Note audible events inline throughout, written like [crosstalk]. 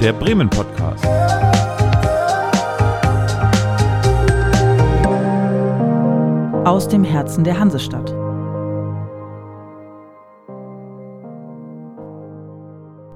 der Bremen Podcast. Aus dem Herzen der Hansestadt.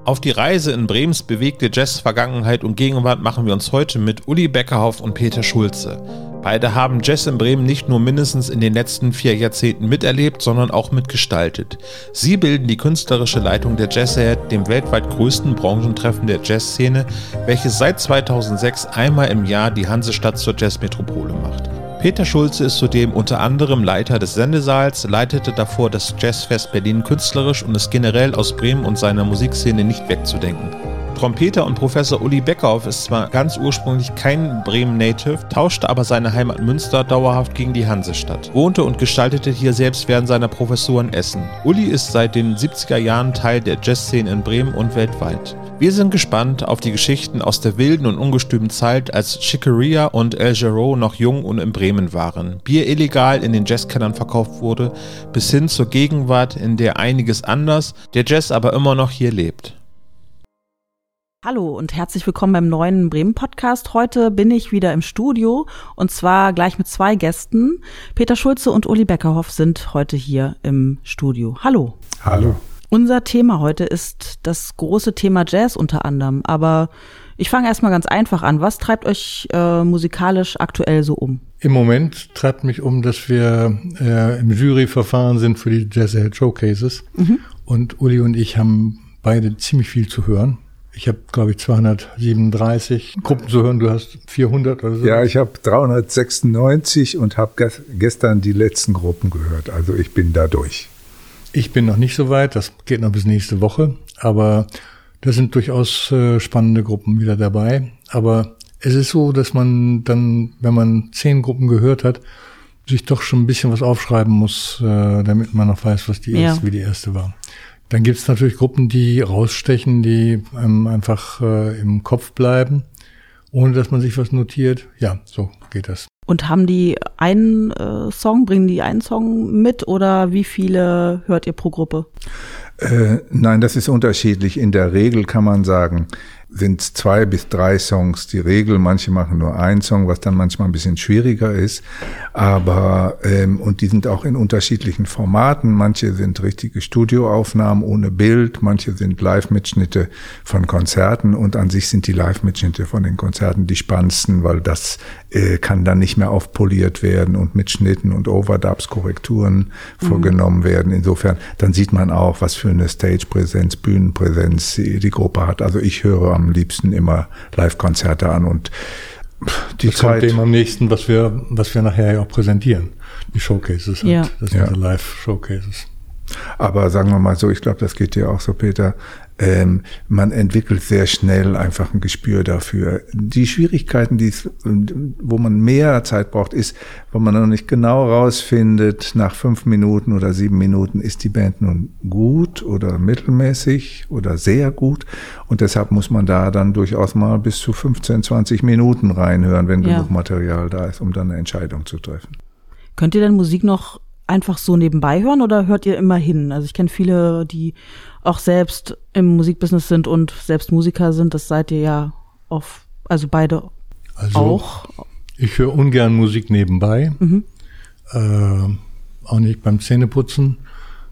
Auf die Reise in Bremens bewegte Jazz-Vergangenheit und Gegenwart machen wir uns heute mit Uli Beckerhoff und Peter Schulze. Beide haben Jazz in Bremen nicht nur mindestens in den letzten vier Jahrzehnten miterlebt, sondern auch mitgestaltet. Sie bilden die künstlerische Leitung der Jazzhead, dem weltweit größten Branchentreffen der Jazzszene, welches seit 2006 einmal im Jahr die Hansestadt zur Jazzmetropole macht. Peter Schulze ist zudem unter anderem Leiter des Sendesaals, leitete davor das Jazzfest Berlin künstlerisch und ist generell aus Bremen und seiner Musikszene nicht wegzudenken. Trompeter und Professor Uli Beckhoff ist zwar ganz ursprünglich kein Bremen-Native, tauschte aber seine Heimat Münster dauerhaft gegen die Hansestadt, wohnte und gestaltete hier selbst während seiner Professuren Essen. Uli ist seit den 70er Jahren Teil der Jazzszene in Bremen und weltweit. Wir sind gespannt auf die Geschichten aus der wilden und ungestümen Zeit, als Chicoria und El Giro noch jung und in Bremen waren, Bier illegal in den Jazzkellern verkauft wurde, bis hin zur Gegenwart, in der einiges anders, der Jazz aber immer noch hier lebt. Hallo und herzlich willkommen beim neuen Bremen Podcast. Heute bin ich wieder im Studio und zwar gleich mit zwei Gästen. Peter Schulze und Uli Beckerhoff sind heute hier im Studio. Hallo. Hallo. Unser Thema heute ist das große Thema Jazz unter anderem, aber ich fange erstmal ganz einfach an. Was treibt euch äh, musikalisch aktuell so um? Im Moment treibt mich um, dass wir äh, im Juryverfahren sind für die Jazz Showcases mhm. und Uli und ich haben beide ziemlich viel zu hören. Ich habe, glaube ich, 237 Gruppen zu hören. Du hast 400 oder so. Ja, ich habe 396 und habe gestern die letzten Gruppen gehört. Also ich bin da durch. Ich bin noch nicht so weit. Das geht noch bis nächste Woche. Aber da sind durchaus äh, spannende Gruppen wieder dabei. Aber es ist so, dass man dann, wenn man zehn Gruppen gehört hat, sich doch schon ein bisschen was aufschreiben muss, äh, damit man noch weiß, was die ja. erste, wie die erste war. Dann gibt es natürlich Gruppen, die rausstechen, die ähm, einfach äh, im Kopf bleiben, ohne dass man sich was notiert. Ja, so geht das. Und haben die einen äh, Song, bringen die einen Song mit oder wie viele hört ihr pro Gruppe? Äh, nein, das ist unterschiedlich. In der Regel kann man sagen, sind zwei bis drei Songs die Regel. Manche machen nur einen Song, was dann manchmal ein bisschen schwieriger ist. Aber ähm, und die sind auch in unterschiedlichen Formaten. Manche sind richtige Studioaufnahmen ohne Bild, manche sind Live-Mitschnitte von Konzerten und an sich sind die Live-Mitschnitte von den Konzerten die spannendsten, weil das äh, kann dann nicht mehr aufpoliert werden und mit Schnitten und Overdubs Korrekturen mhm. vorgenommen werden. Insofern, dann sieht man auch, was für eine Stage-Präsenz, Bühnenpräsenz die, die Gruppe hat. Also ich höre am liebsten immer Live-Konzerte an und die das Zeit. kommt dem am nächsten, was wir, was wir nachher auch präsentieren. Die Showcases, ja. das sind ja. Live-Showcases. Aber sagen wir mal so, ich glaube, das geht dir auch so, Peter ähm, man entwickelt sehr schnell einfach ein Gespür dafür. Die Schwierigkeiten, die wo man mehr Zeit braucht, ist, wo man noch nicht genau rausfindet, nach fünf Minuten oder sieben Minuten, ist die Band nun gut oder mittelmäßig oder sehr gut. Und deshalb muss man da dann durchaus mal bis zu 15, 20 Minuten reinhören, wenn ja. genug Material da ist, um dann eine Entscheidung zu treffen. Könnt ihr denn Musik noch einfach so nebenbei hören oder hört ihr immer hin? Also ich kenne viele, die auch selbst im Musikbusiness sind und selbst Musiker sind. Das seid ihr ja auf, also beide also, auch. Ich höre ungern Musik nebenbei. Mhm. Äh, auch nicht beim Zähneputzen.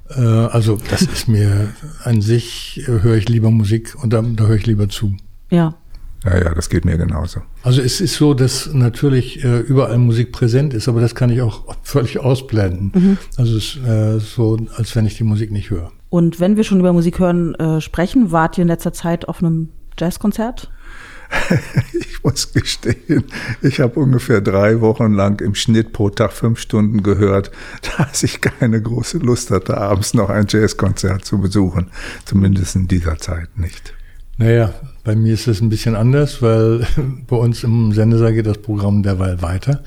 Äh, also das ist mir an sich, äh, höre ich lieber Musik und da, da höre ich lieber zu. Ja. Ja, ja, das geht mir genauso. Also es ist so, dass natürlich äh, überall Musik präsent ist, aber das kann ich auch [laughs] völlig ausblenden. Mhm. Also es ist äh, so, als wenn ich die Musik nicht höre. Und wenn wir schon über Musik hören äh, sprechen, wart ihr in letzter Zeit auf einem Jazzkonzert? [laughs] ich muss gestehen, ich habe ungefähr drei Wochen lang im Schnitt pro Tag fünf Stunden gehört, [laughs] dass ich keine große Lust hatte, abends noch ein Jazzkonzert zu besuchen. Zumindest in dieser Zeit nicht. Naja, bei mir ist es ein bisschen anders, weil [laughs] bei uns im Sendesaal geht das Programm derweil weiter.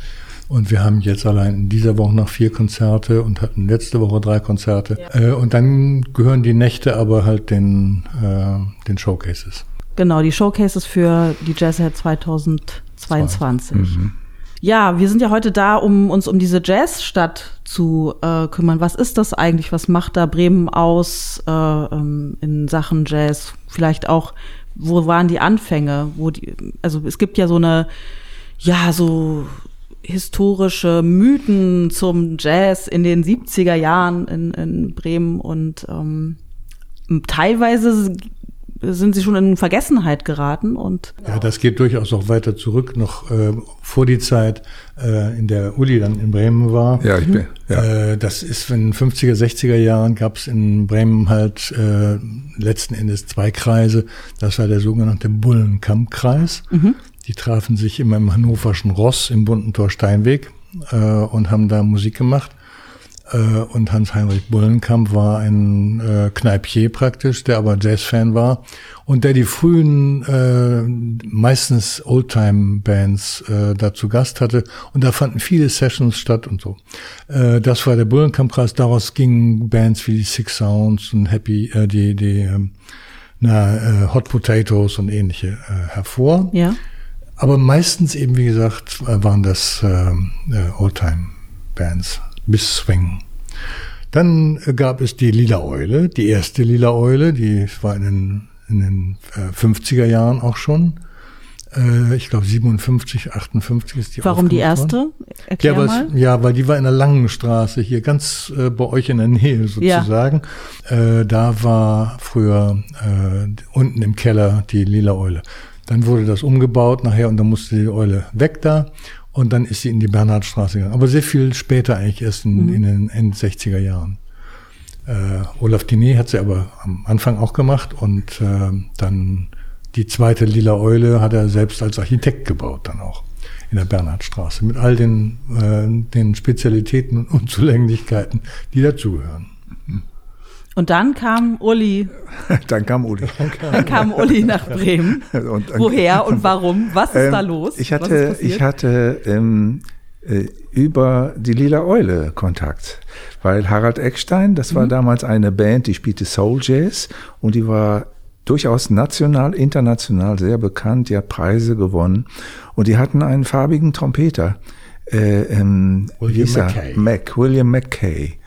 Und wir haben jetzt allein in dieser Woche noch vier Konzerte und hatten letzte Woche drei Konzerte. Ja. Äh, und dann gehören die Nächte aber halt den, äh, den Showcases. Genau, die Showcases für die Jazzhead 2022. Mhm. Ja, wir sind ja heute da, um uns um diese Jazzstadt zu äh, kümmern. Was ist das eigentlich? Was macht da Bremen aus äh, ähm, in Sachen Jazz? Vielleicht auch, wo waren die Anfänge? Wo die, also es gibt ja so eine, ja, so historische Mythen zum Jazz in den 70er Jahren in, in Bremen und ähm, teilweise sind sie schon in Vergessenheit geraten und ja, das geht durchaus auch weiter zurück, noch äh, vor die Zeit, äh, in der Uli dann in Bremen war. Ja, ich bin. Ja. Äh, das ist in 50er, 60er Jahren gab es in Bremen halt äh, letzten Endes zwei Kreise. Das war der sogenannte Bullenkampfkreis. Mhm. Die trafen sich immer im hannoverschen Ross im bunten Tor Steinweg äh, und haben da Musik gemacht. Äh, und Hans-Heinrich Bullenkamp war ein äh, Kneipier praktisch, der aber Jazzfan war und der die frühen, äh, meistens Oldtime-Bands äh, da zu Gast hatte. Und da fanden viele Sessions statt und so. Äh, das war der Bullenkamp-Kreis. Daraus gingen Bands wie die Six Sounds und Happy, äh, die, die äh, na, äh, Hot Potatoes und ähnliche äh, hervor. Ja. Aber meistens eben, wie gesagt, waren das äh, äh Oldtime-Bands bis Swing. Dann äh, gab es die Lila Eule, die erste Lila Eule, die war in den, in den äh, 50er Jahren auch schon. Äh, ich glaube 57, 58 ist die Warum die erste? Erklär ja, mal. ja, weil die war in der Langen Straße, hier ganz äh, bei euch in der Nähe sozusagen. Ja. Äh, da war früher äh, unten im Keller die Lila Eule. Dann wurde das umgebaut nachher und dann musste die Eule weg da. Und dann ist sie in die Bernhardstraße gegangen. Aber sehr viel später eigentlich, erst in, mhm. in den End 60er Jahren. Äh, Olaf Diné hat sie aber am Anfang auch gemacht und äh, dann die zweite Lila Eule hat er selbst als Architekt gebaut dann auch in der Bernhardstraße mit all den, äh, den Spezialitäten und Unzulänglichkeiten, die dazugehören. Und [laughs] dann kam Uli. dann kam Uli. Dann kam Uli nach Bremen. [laughs] Und, Woher und warum? Was ist ähm, da los? Ich hatte, ich hatte ähm, äh, über die Lila Eule Kontakt, weil Harald Eckstein, das war mhm. damals eine Band, die spielte Soul Jazz und die war durchaus national, international sehr bekannt, die hat Preise gewonnen und die hatten einen farbigen Trompeter. Äh, ähm, William McKay. Mac, William McKay.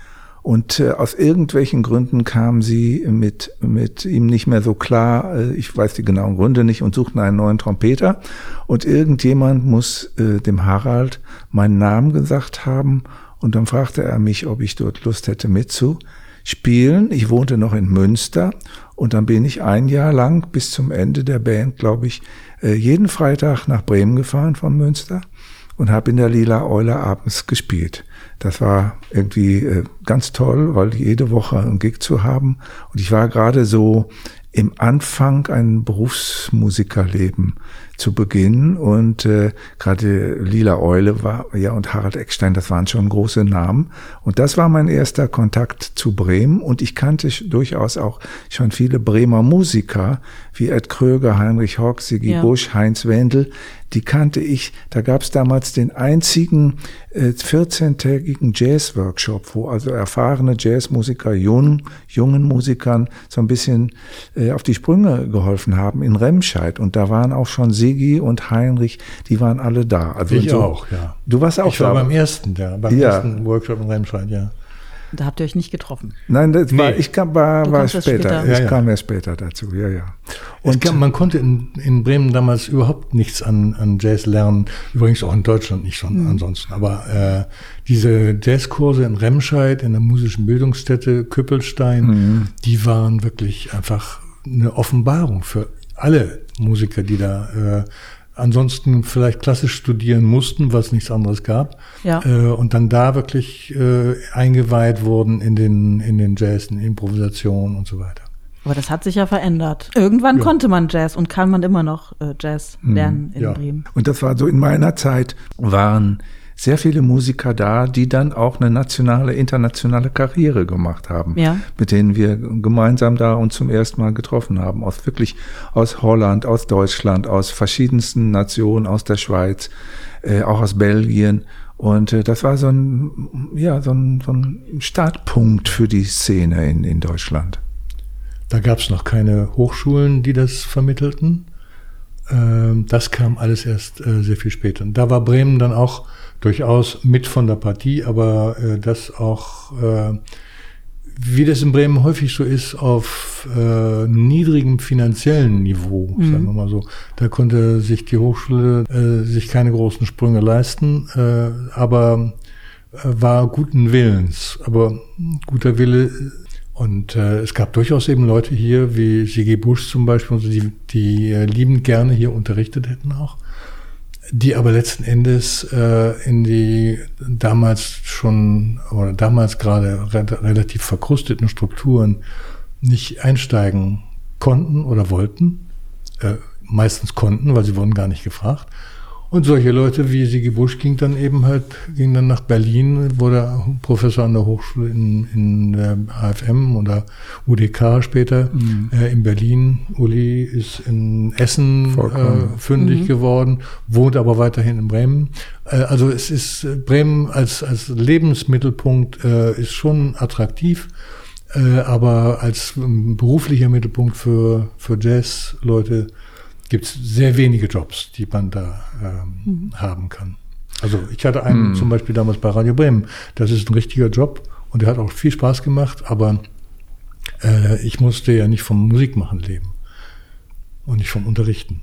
Und äh, aus irgendwelchen Gründen kamen sie mit, mit ihm nicht mehr so klar, äh, ich weiß die genauen Gründe nicht, und suchten einen neuen Trompeter. Und irgendjemand muss äh, dem Harald meinen Namen gesagt haben. Und dann fragte er mich, ob ich dort Lust hätte mitzuspielen. Ich wohnte noch in Münster. Und dann bin ich ein Jahr lang bis zum Ende der Band, glaube ich, äh, jeden Freitag nach Bremen gefahren von Münster und habe in der Lila Eule abends gespielt. Das war irgendwie äh, ganz toll, weil jede Woche einen Gig zu haben. Und ich war gerade so im Anfang ein Berufsmusikerleben zu beginnen und äh, gerade Lila Eule war ja und Harald Eckstein, das waren schon große Namen und das war mein erster Kontakt zu Bremen und ich kannte durchaus auch schon viele Bremer Musiker wie Ed Kröger, Heinrich Hock, Sigi ja. Busch, Heinz Wendel, die kannte ich. Da gab es damals den einzigen äh, 14-tägigen Jazz-Workshop, wo also erfahrene Jazzmusiker jungen, jungen Musikern so ein bisschen äh, auf die Sprünge geholfen haben in Remscheid. Und da waren auch schon Sigi und Heinrich, die waren alle da. Also ich so, auch, ja. Du warst auch ich da. Ich war beim ersten, ja, beim ja. ersten Workshop in Remscheid, ja. Da habt ihr euch nicht getroffen. Nein, das nee. war, ich kam, war, war später. später. Ich ja, ja. kam erst später dazu, ja, ja. Und kam, man konnte in, in Bremen damals überhaupt nichts an, an Jazz lernen. Übrigens auch in Deutschland nicht schon mhm. ansonsten. Aber äh, diese Jazzkurse in Remscheid, in der musischen Bildungsstätte Küppelstein, mhm. die waren wirklich einfach eine Offenbarung für alle Musiker, die da äh, ansonsten vielleicht klassisch studieren mussten, was nichts anderes gab. Ja. Äh, und dann da wirklich äh, eingeweiht wurden in den, in den Jazz, in Improvisation und so weiter. Aber das hat sich ja verändert. Irgendwann ja. konnte man Jazz und kann man immer noch äh, Jazz mhm. lernen in ja. Bremen. Und das war so in meiner Zeit waren sehr viele Musiker da, die dann auch eine nationale, internationale Karriere gemacht haben, ja. mit denen wir gemeinsam da uns zum ersten Mal getroffen haben, aus wirklich aus Holland, aus Deutschland, aus verschiedensten Nationen, aus der Schweiz, äh, auch aus Belgien. Und äh, das war so ein, ja, so ein, so ein Startpunkt für die Szene in, in Deutschland. Da gab es noch keine Hochschulen, die das vermittelten. Äh, das kam alles erst äh, sehr viel später. Und da war Bremen dann auch durchaus mit von der Partie, aber äh, das auch, äh, wie das in Bremen häufig so ist, auf äh, niedrigem finanziellen Niveau, mhm. sagen wir mal so. Da konnte sich die Hochschule äh, sich keine großen Sprünge leisten, äh, aber äh, war guten Willens. Aber guter Wille und äh, es gab durchaus eben Leute hier, wie Sigi Busch zum Beispiel, die, die äh, liebend gerne hier unterrichtet hätten auch die aber letzten Endes äh, in die damals schon oder damals gerade re relativ verkrusteten Strukturen nicht einsteigen konnten oder wollten. Äh, meistens konnten, weil sie wurden gar nicht gefragt. Und solche Leute wie Sigi Busch ging dann eben halt, ging dann nach Berlin, wurde Professor an der Hochschule in, in der AFM oder UDK später mhm. äh, in Berlin. Uli ist in Essen äh, fündig mhm. geworden, wohnt aber weiterhin in Bremen. Äh, also es ist äh, Bremen als, als Lebensmittelpunkt äh, ist schon attraktiv. Äh, aber als ähm, beruflicher Mittelpunkt für, für Jazz-Leute gibt es sehr wenige Jobs, die man da ähm, mhm. haben kann. Also ich hatte einen mhm. zum Beispiel damals bei Radio Bremen. Das ist ein richtiger Job und der hat auch viel Spaß gemacht, aber äh, ich musste ja nicht vom Musikmachen leben und nicht vom Unterrichten.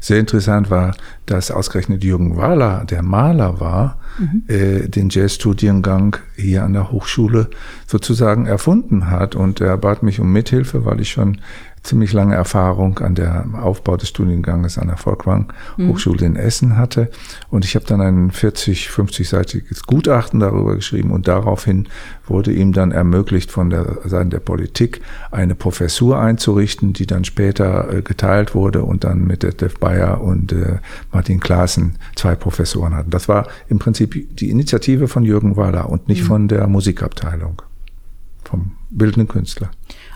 Sehr interessant war, dass ausgerechnet Jürgen Wahler, der Maler war, mhm. äh, den Jazzstudiengang hier an der Hochschule sozusagen erfunden hat. Und er bat mich um Mithilfe, weil ich schon ziemlich lange Erfahrung an der Aufbau des Studienganges an der Volkwang mhm. Hochschule in Essen hatte. Und ich habe dann ein 40, 50-seitiges Gutachten darüber geschrieben und daraufhin wurde ihm dann ermöglicht, von der Seite der Politik eine Professur einzurichten, die dann später äh, geteilt wurde und dann mit Detlef Bayer und äh, Martin Klaassen zwei Professoren hatten. Das war im Prinzip die Initiative von Jürgen Wahler und nicht mhm. von der Musikabteilung, vom bildenden Künstler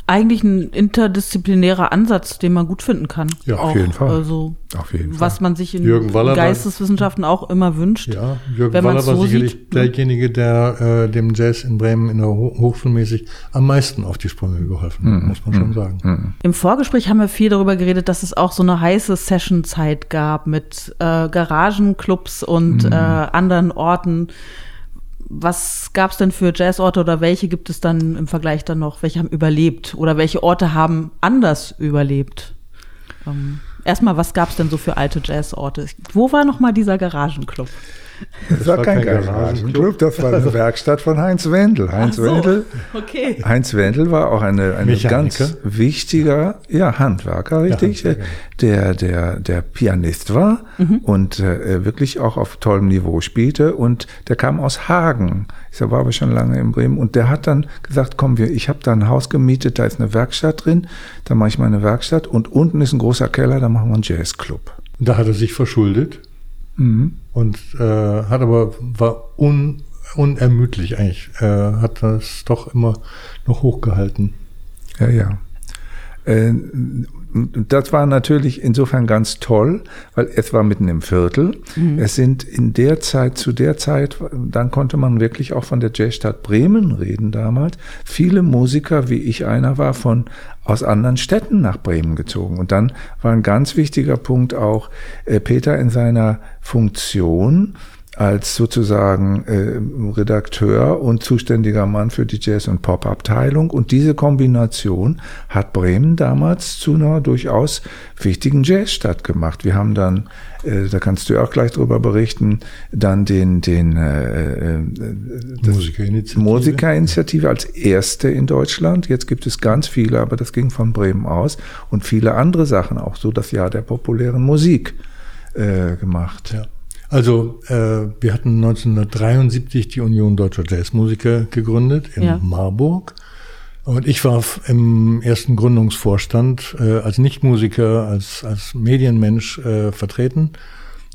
eigentlich ein interdisziplinärer Ansatz, den man gut finden kann. Ja, auf auch, jeden Fall. Also, auf jeden was Fall. man sich in Jürgen Waller Geisteswissenschaften auch immer wünscht. Ja, Jürgen wenn Waller war so sicherlich sieht, derjenige, der äh, dem Jazz in Bremen in der Ho Hochschulmäßig am meisten auf die Sprünge geholfen hat, mhm. muss man schon mhm. sagen. Mhm. Im Vorgespräch haben wir viel darüber geredet, dass es auch so eine heiße Session-Zeit gab mit äh, Garagenclubs und mhm. äh, anderen Orten was gab es denn für Jazzorte oder welche gibt es dann im Vergleich dann noch? Welche haben überlebt oder welche Orte haben anders überlebt? Ähm, erstmal, was gab es denn so für alte Jazzorte? Wo war noch mal dieser Garagenclub? Das, war, war kein, kein Garagenclub, das war eine [laughs] Werkstatt von Heinz Wendel. Heinz so, Wendel, okay. Heinz Wendel war auch eine, eine ganz wichtiger, ja, Handwerker, richtig, ja, der, der, der Pianist war mhm. und äh, wirklich auch auf tollem Niveau spielte und der kam aus Hagen. Ich war aber schon lange in Bremen und der hat dann gesagt, komm, wir, ich habe da ein Haus gemietet, da ist eine Werkstatt drin, da mache ich meine Werkstatt und unten ist ein großer Keller, da machen wir einen Jazzclub. Da hat er sich verschuldet. Mhm. Und äh, hat aber, war un, unermüdlich eigentlich, äh, hat das doch immer noch hochgehalten. Ja, ja. Äh, das war natürlich insofern ganz toll, weil es war mitten im Viertel. Mhm. Es sind in der Zeit, zu der Zeit, dann konnte man wirklich auch von der Jazzstadt Bremen reden damals. Viele Musiker, wie ich einer war, von aus anderen Städten nach Bremen gezogen. Und dann war ein ganz wichtiger Punkt auch äh, Peter in seiner Funktion als sozusagen äh, Redakteur und zuständiger Mann für die Jazz- und Pop-Abteilung. Und diese Kombination hat Bremen damals zu einer durchaus wichtigen Jazzstadt gemacht. Wir haben dann, äh, da kannst du auch gleich drüber berichten, dann den, den äh, äh Musikerinitiative. Musikerinitiative als erste in Deutschland. Jetzt gibt es ganz viele, aber das ging von Bremen aus. Und viele andere Sachen, auch so das Jahr der populären Musik äh, gemacht. Ja. Also äh, wir hatten 1973 die Union Deutscher Jazzmusiker gegründet in ja. Marburg. Und ich war im ersten Gründungsvorstand äh, als Nichtmusiker, als, als Medienmensch äh, vertreten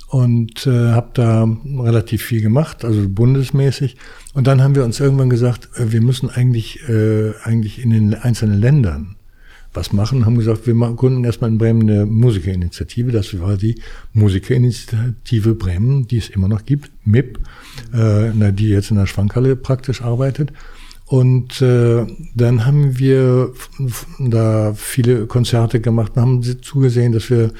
und äh, habe da relativ viel gemacht, also bundesmäßig. Und dann haben wir uns irgendwann gesagt, äh, wir müssen eigentlich, äh, eigentlich in den einzelnen Ländern was machen, haben gesagt, wir gründen erstmal in Bremen eine Musikerinitiative. Das war die Musikerinitiative Bremen, die es immer noch gibt, MIP, äh, die jetzt in der Schwankhalle praktisch arbeitet. Und äh, dann haben wir da viele Konzerte gemacht und haben zugesehen, dass wir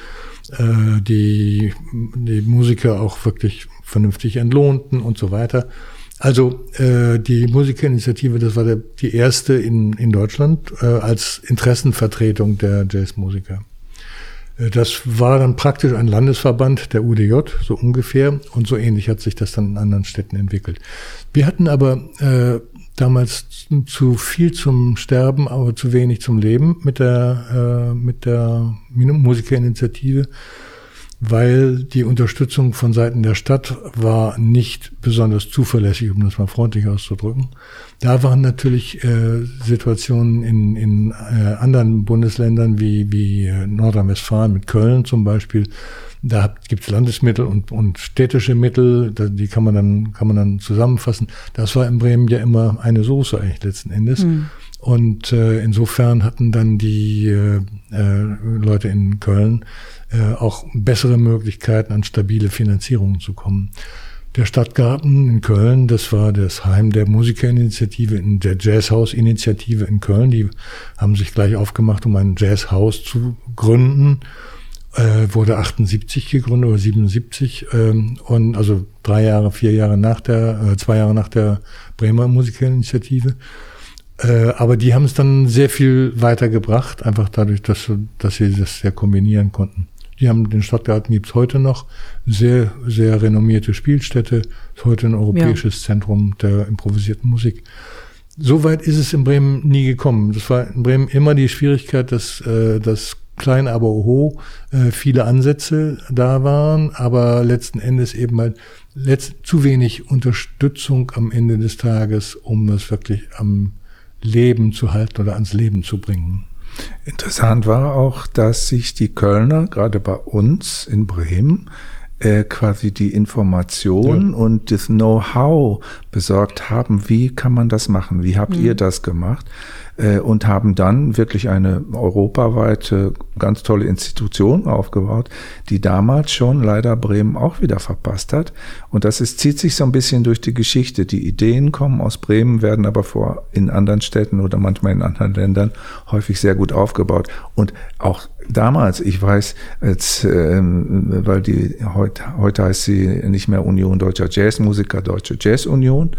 äh, die die Musiker auch wirklich vernünftig entlohnten und so weiter. Also äh, die Musikerinitiative, das war der, die erste in, in Deutschland äh, als Interessenvertretung der Jazzmusiker. Äh, das war dann praktisch ein Landesverband der UDJ, so ungefähr, und so ähnlich hat sich das dann in anderen Städten entwickelt. Wir hatten aber äh, damals zu viel zum Sterben, aber zu wenig zum Leben mit der, äh, mit der Musikerinitiative weil die Unterstützung von Seiten der Stadt war nicht besonders zuverlässig, um das mal freundlich auszudrücken. Da waren natürlich äh, Situationen in, in äh, anderen Bundesländern wie, wie äh, Nordrhein-Westfalen mit Köln zum Beispiel. Da gibt es Landesmittel und, und städtische Mittel, da, die kann man dann kann man dann zusammenfassen. Das war in Bremen ja immer eine Soße eigentlich letzten Endes. Mhm. Und äh, insofern hatten dann die äh, äh, Leute in Köln äh, auch bessere Möglichkeiten, an stabile Finanzierungen zu kommen. Der Stadtgarten in Köln, das war das Heim der Musikerinitiative, in der Jazzhaus-Initiative in Köln. Die haben sich gleich aufgemacht, um ein Jazzhaus zu gründen. Äh, wurde 78 gegründet oder 77 ähm, und also drei Jahre, vier Jahre nach der, äh, zwei Jahre nach der Bremer Musikerinitiative. Äh, aber die haben es dann sehr viel weitergebracht, einfach dadurch, dass, dass sie das sehr kombinieren konnten. Die haben den Stadtgarten gibt's heute noch. Sehr, sehr renommierte Spielstätte. Ist heute ein europäisches ja. Zentrum der improvisierten Musik. Soweit ist es in Bremen nie gekommen. Das war in Bremen immer die Schwierigkeit, dass, äh, dass klein aber hoch äh, viele Ansätze da waren, aber letzten Endes eben halt letzt, zu wenig Unterstützung am Ende des Tages, um es wirklich am Leben zu halten oder ans Leben zu bringen. Interessant war auch, dass sich die Kölner, gerade bei uns in Bremen, äh, quasi die Information ja. und das Know-how besorgt haben, wie kann man das machen, wie habt mhm. ihr das gemacht? Äh, und haben dann wirklich eine europaweite, ganz tolle Institution aufgebaut, die damals schon leider Bremen auch wieder verpasst hat. Und das ist, zieht sich so ein bisschen durch die Geschichte. Die Ideen kommen aus Bremen, werden aber vor in anderen Städten oder manchmal in anderen Ländern häufig sehr gut aufgebaut. Und auch damals, ich weiß, als, ähm, weil die heute, heute heißt sie nicht mehr Union Deutscher Jazzmusiker, Deutsche Jazzunion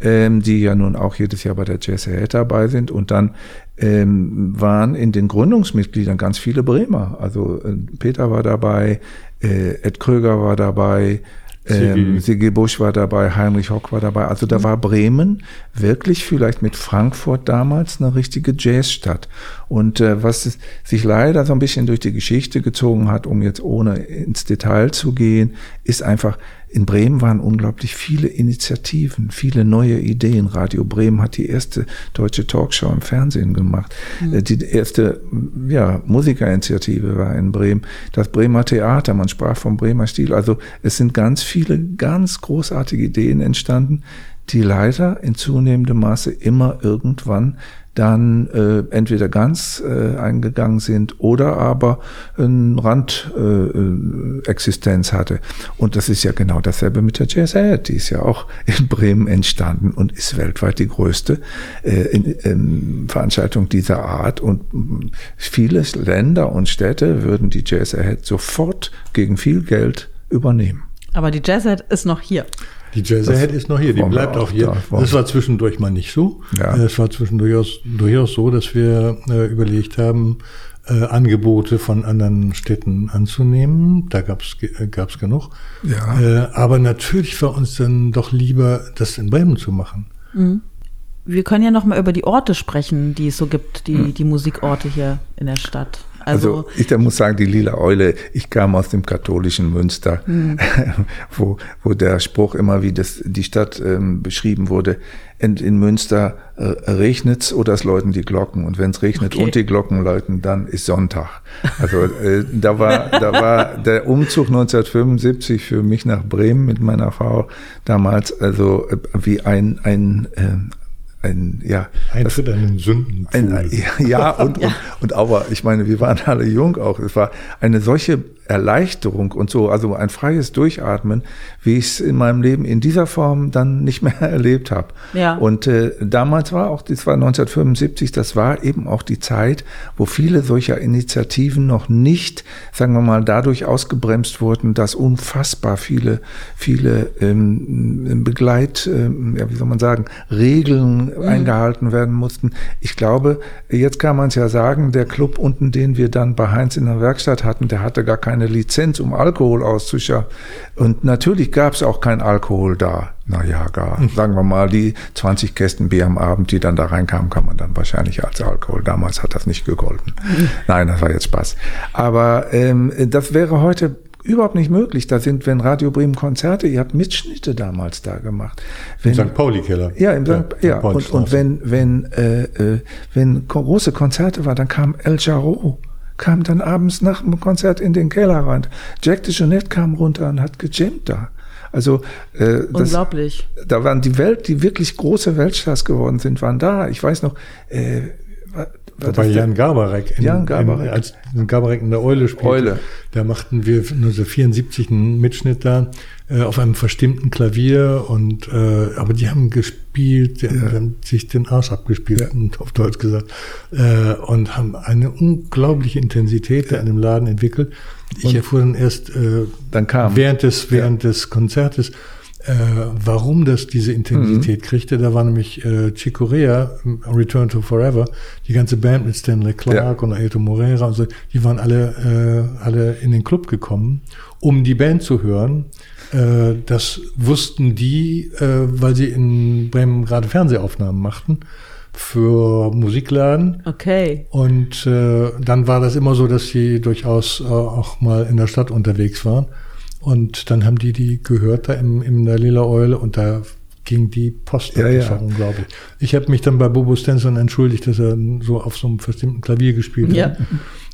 ähm, die ja nun auch jedes Jahr bei der Ahead dabei sind. Und dann ähm, waren in den Gründungsmitgliedern ganz viele Bremer. Also äh, Peter war dabei, äh, Ed Kröger war dabei, ähm, Sigi Busch war dabei, Heinrich Hock war dabei. Also da mhm. war Bremen wirklich vielleicht mit Frankfurt damals eine richtige Jazzstadt. Und äh, was sich leider so ein bisschen durch die Geschichte gezogen hat, um jetzt ohne ins Detail zu gehen, ist einfach, in Bremen waren unglaublich viele Initiativen, viele neue Ideen. Radio Bremen hat die erste deutsche Talkshow im Fernsehen gemacht. Mhm. Die erste ja, Musikerinitiative war in Bremen. Das Bremer Theater, man sprach vom Bremer Stil. Also es sind ganz viele ganz großartige Ideen entstanden, die leider in zunehmendem Maße immer irgendwann dann äh, entweder ganz äh, eingegangen sind oder aber ein Randexistenz äh, hatte. Und das ist ja genau dasselbe mit der Aid. Die ist ja auch in Bremen entstanden und ist weltweit die größte äh, in, in Veranstaltung dieser Art. Und viele Länder und Städte würden die Aid sofort gegen viel Geld übernehmen. Aber die Jazz Aid ist noch hier. Die Jazzhead ist noch hier, die bleibt auch hier. Da das war zwischendurch mal nicht so. Ja. Es war zwischendurch durchaus so, dass wir äh, überlegt haben, äh, Angebote von anderen Städten anzunehmen. Da gab's äh, gab's genug. Ja. Äh, aber natürlich war uns dann doch lieber, das in Bremen zu machen. Mhm. Wir können ja noch mal über die Orte sprechen, die es so gibt, die, mhm. die Musikorte hier in der Stadt. Also, also ich muss sagen, die lila Eule, ich kam aus dem katholischen Münster, mhm. [laughs] wo, wo der Spruch immer, wie das, die Stadt ähm, beschrieben wurde, in, in Münster äh, regnet's oder es läuten die Glocken. Und wenn es regnet okay. und die Glocken läuten, dann ist Sonntag. Also äh, da, war, da war der Umzug 1975 für mich nach Bremen mit meiner Frau damals also äh, wie ein, ein, äh, ein, ja. Eintritt an den Sünden. Ein, ja, und, ja. Und, und aber, ich meine, wir waren alle jung auch. Es war eine solche Erleichterung und so, also ein freies Durchatmen, wie ich es in meinem Leben in dieser Form dann nicht mehr [laughs] erlebt habe. Ja. Und äh, damals war auch, das war 1975, das war eben auch die Zeit, wo viele solcher Initiativen noch nicht, sagen wir mal, dadurch ausgebremst wurden, dass unfassbar viele, viele ähm, Begleit, ähm, ja, wie soll man sagen, Regeln Mhm. eingehalten werden mussten. Ich glaube, jetzt kann man es ja sagen, der Club unten, den wir dann bei Heinz in der Werkstatt hatten, der hatte gar keine Lizenz, um Alkohol auszuschenken. Und natürlich gab es auch kein Alkohol da. Naja, gar, sagen wir mal, die 20 Kästen Bier am Abend, die dann da reinkamen, kann man dann wahrscheinlich als Alkohol. Damals hat das nicht gegolten. Nein, das war jetzt Spaß. Aber ähm, das wäre heute überhaupt nicht möglich. Da sind, wenn Radio Bremen Konzerte, ihr habt Mitschnitte damals da gemacht. Wenn, St. Pauli-Keller. ja, im St. Ja, und, und wenn, wenn, äh, äh, wenn große Konzerte war, dann kam El Jarreau, kam dann abends nach dem Konzert in den Keller rein. Jack de Jeanette kam runter und hat gejammt da. Also äh, das, Unglaublich. da waren die Welt, die wirklich große Weltstars geworden sind, waren da. Ich weiß noch, äh, war, war Bei Jan Gabarek, in, Jan Gabarek. In, als Gabarek in der Eule spielte, Eule. da machten wir 1974 einen Mitschnitt da äh, auf einem verstimmten Klavier und äh, aber die haben gespielt, die haben sich den Arsch abgespielt, [laughs] auf Deutsch gesagt, äh, und haben eine unglaubliche Intensität da in dem Laden entwickelt. Ich erfuhr dann erst äh, Dann kam. während des während des Konzertes äh, warum das diese Intensität kriegte. Da war nämlich äh, Chick Corea, Return to Forever, die ganze Band mit Stanley Clark und Ailton Moreira und so, die waren alle, äh, alle in den Club gekommen, um die Band zu hören. Äh, das wussten die, äh, weil sie in Bremen gerade Fernsehaufnahmen machten für Musikladen. Okay. Und äh, dann war das immer so, dass sie durchaus äh, auch mal in der Stadt unterwegs waren. Und dann haben die die gehört da im, in der Lila Eule und da ging die Post. Ja, ja. war unglaublich. Ich habe mich dann bei Bobo Stenson entschuldigt, dass er so auf so einem verstimmten Klavier gespielt Ja. hat.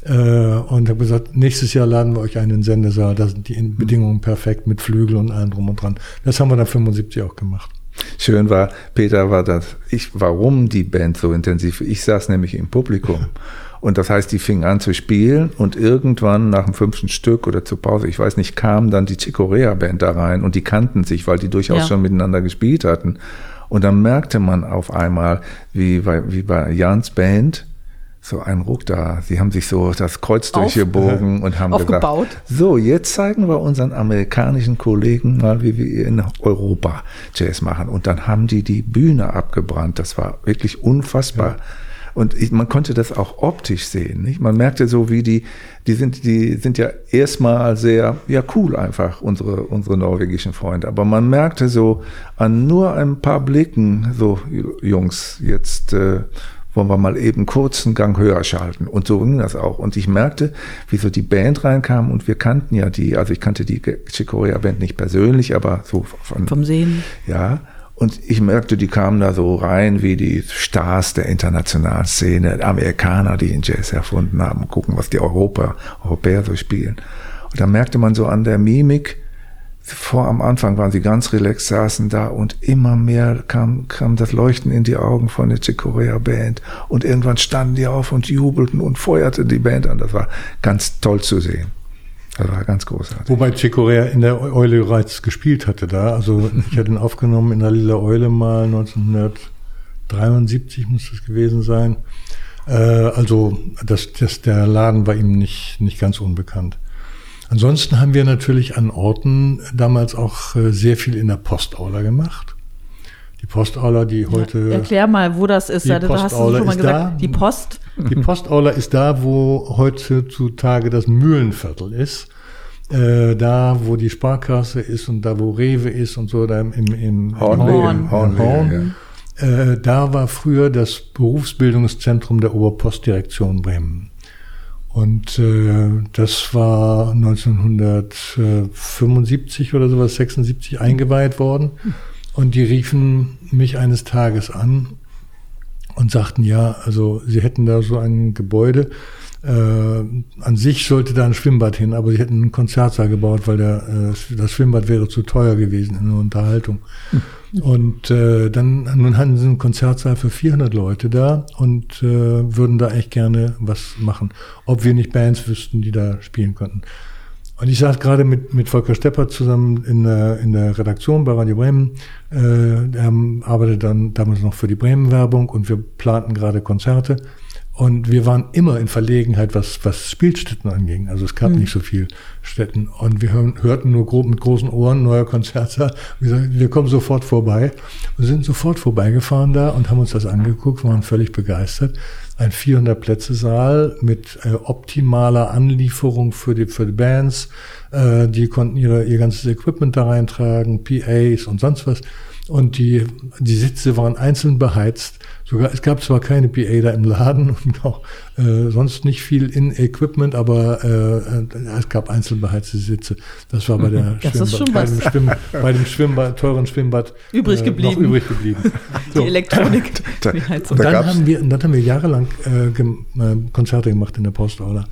Äh, und habe gesagt, nächstes Jahr laden wir euch einen in den Sendesaal. Da sind die Bedingungen perfekt mit Flügel und allem drum und dran. Das haben wir dann 75 auch gemacht. Schön war, Peter war das, ich, warum die Band so intensiv, ich saß nämlich im Publikum. [laughs] Und das heißt, die fingen an zu spielen und irgendwann nach dem fünften Stück oder zur Pause, ich weiß nicht, kam dann die Chicorea Band da rein und die kannten sich, weil die durchaus Ja. schon miteinander gespielt hatten. Und dann merkte man auf einmal, wie bei, wie bei Jans Band, so ein Ruck da. Sie haben sich so das Kreuz Auf- durchgebogen und haben Aufgebaut. gesagt, so, jetzt zeigen wir unseren amerikanischen Kollegen mal, wie wir in Europa Jazz machen. Und dann haben die die Bühne abgebrannt. Das war wirklich unfassbar. Und ich, man konnte das auch optisch sehen. Nicht? Man merkte so, wie die, die sind, die sind ja erstmal sehr, ja cool einfach, unsere, unsere norwegischen Freunde. Aber man merkte so an nur ein paar Blicken, so Jungs, jetzt äh, wollen wir mal eben kurz einen Gang höher schalten. Und so ging das auch. Und ich merkte, wie so die Band reinkam und wir kannten ja die, also ich kannte die Chicoria Band nicht persönlich, aber so von, Vom Sehen. ja. Und ich merkte, die kamen da so rein wie die Stars der internationalen Szene, Amerikaner, die den Jazz erfunden haben, gucken, was die Europa, Europäer so spielen. Und da merkte man so an der Mimik, vor am Anfang waren sie ganz relaxed, saßen da und immer mehr kam, kam das Leuchten in die Augen von der Chicorea Band. Und irgendwann standen die auf und jubelten und feuerten die Band an. Das war ganz toll zu sehen. Das war ganz großartig. Wobei Chicorea in der Eule bereits gespielt hatte da. Also ich hatte ihn aufgenommen in der Lila Eule mal 1973 muss das gewesen sein. Äh, also das, das, der Laden war ihm nicht, nicht ganz unbekannt. Ansonsten haben wir natürlich an Orten damals auch äh, sehr viel in der Postaula gemacht. Die Postaula, die heute... Erklär mal, wo das ist. Die da hast du Postaula schon mal ist gesagt. da. Die Post. Die Postaula ist da, wo heutzutage das Mühlenviertel ist. Äh, da, wo die Sparkasse ist und da, wo Rewe ist und so, da im, im, im Hornwege, Horn. Hornwege, Horn. Äh, da war früher das Berufsbildungszentrum der Oberpostdirektion Bremen. Und äh, das war 1975 oder sowas, 76 eingeweiht worden. Und die riefen mich eines Tages an und sagten, ja, also sie hätten da so ein Gebäude. Äh, an sich sollte da ein Schwimmbad hin, aber sie hätten einen Konzertsaal gebaut, weil der, äh, das Schwimmbad wäre zu teuer gewesen in der Unterhaltung. Und äh, dann nun hatten sie einen Konzertsaal für 400 Leute da und äh, würden da echt gerne was machen, ob wir nicht Bands wüssten, die da spielen könnten. Und ich saß gerade mit, mit Volker Stepper zusammen in der, in der Redaktion bei Radio Bremen. Äh, er arbeitet dann damals noch für die Bremen-Werbung und wir planten gerade Konzerte. Und wir waren immer in Verlegenheit, was, was Spielstätten anging. Also es gab mhm. nicht so viel Städten. Und wir hörten nur grob mit großen Ohren neuer Konzerte. Wir, sagten, wir kommen sofort vorbei. Wir sind sofort vorbeigefahren da und haben uns das angeguckt, waren völlig begeistert. Ein 400 Plätze Saal mit äh, optimaler Anlieferung für die, für die Bands. Äh, die konnten ihre, ihr ganzes Equipment da reintragen, PAs und sonst was. Und die, die Sitze waren einzeln beheizt Sogar, es gab zwar keine PA da im Laden [laughs] und auch äh, sonst nicht viel in Equipment, aber äh, äh es gab einzelbeheizte Sitze. Das war bei der das Schwimmbad, bei, dem Schwimm, bei dem Schwimmbad, teuren Schwimmbad übrig geblieben. Noch übrig geblieben. [laughs] So. Die Elektronik. [laughs] da, die und dann haben wir, dann haben wir jahrelang äh, gem, äh, Konzerte gemacht in der Postaula.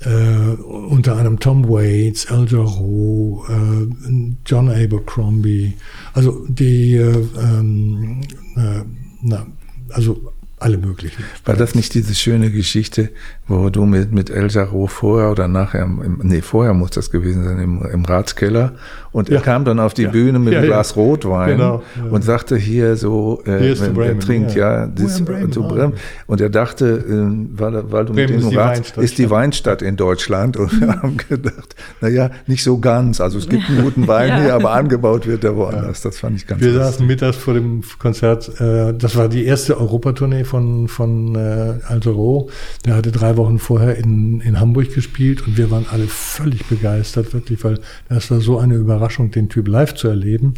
Äh, unter anderem Tom Waits, El Jarreau, äh, John Abercrombie, also die äh, ähm, äh, na, also alle möglichen. War das nicht diese schöne Geschichte, wo du mit, mit El Jarreau vorher oder nachher, im, nee, vorher muss das gewesen sein, im, im Ratskeller und ja. er kam dann auf die ja. Bühne mit ja, einem Glas Rotwein genau, und sagte hier so, äh, hier wenn er trinkt, ja, das, so Bremen. und er dachte, äh, weil, weil du Bremen mit dem Rat, ist die Weinstadt in Deutschland. Und wir [laughs] haben gedacht, naja, nicht so ganz, also es gibt einen guten Wein [laughs] hier, aber angebaut wird er woanders, das fand ich ganz Wir saßen mittags vor dem Konzert, äh, das war die erste Europatournee von, von äh, Altero, der hatte drei Wochen vorher in, in Hamburg gespielt und wir waren alle völlig begeistert, wirklich, weil das war so eine Überraschung, den Typ live zu erleben,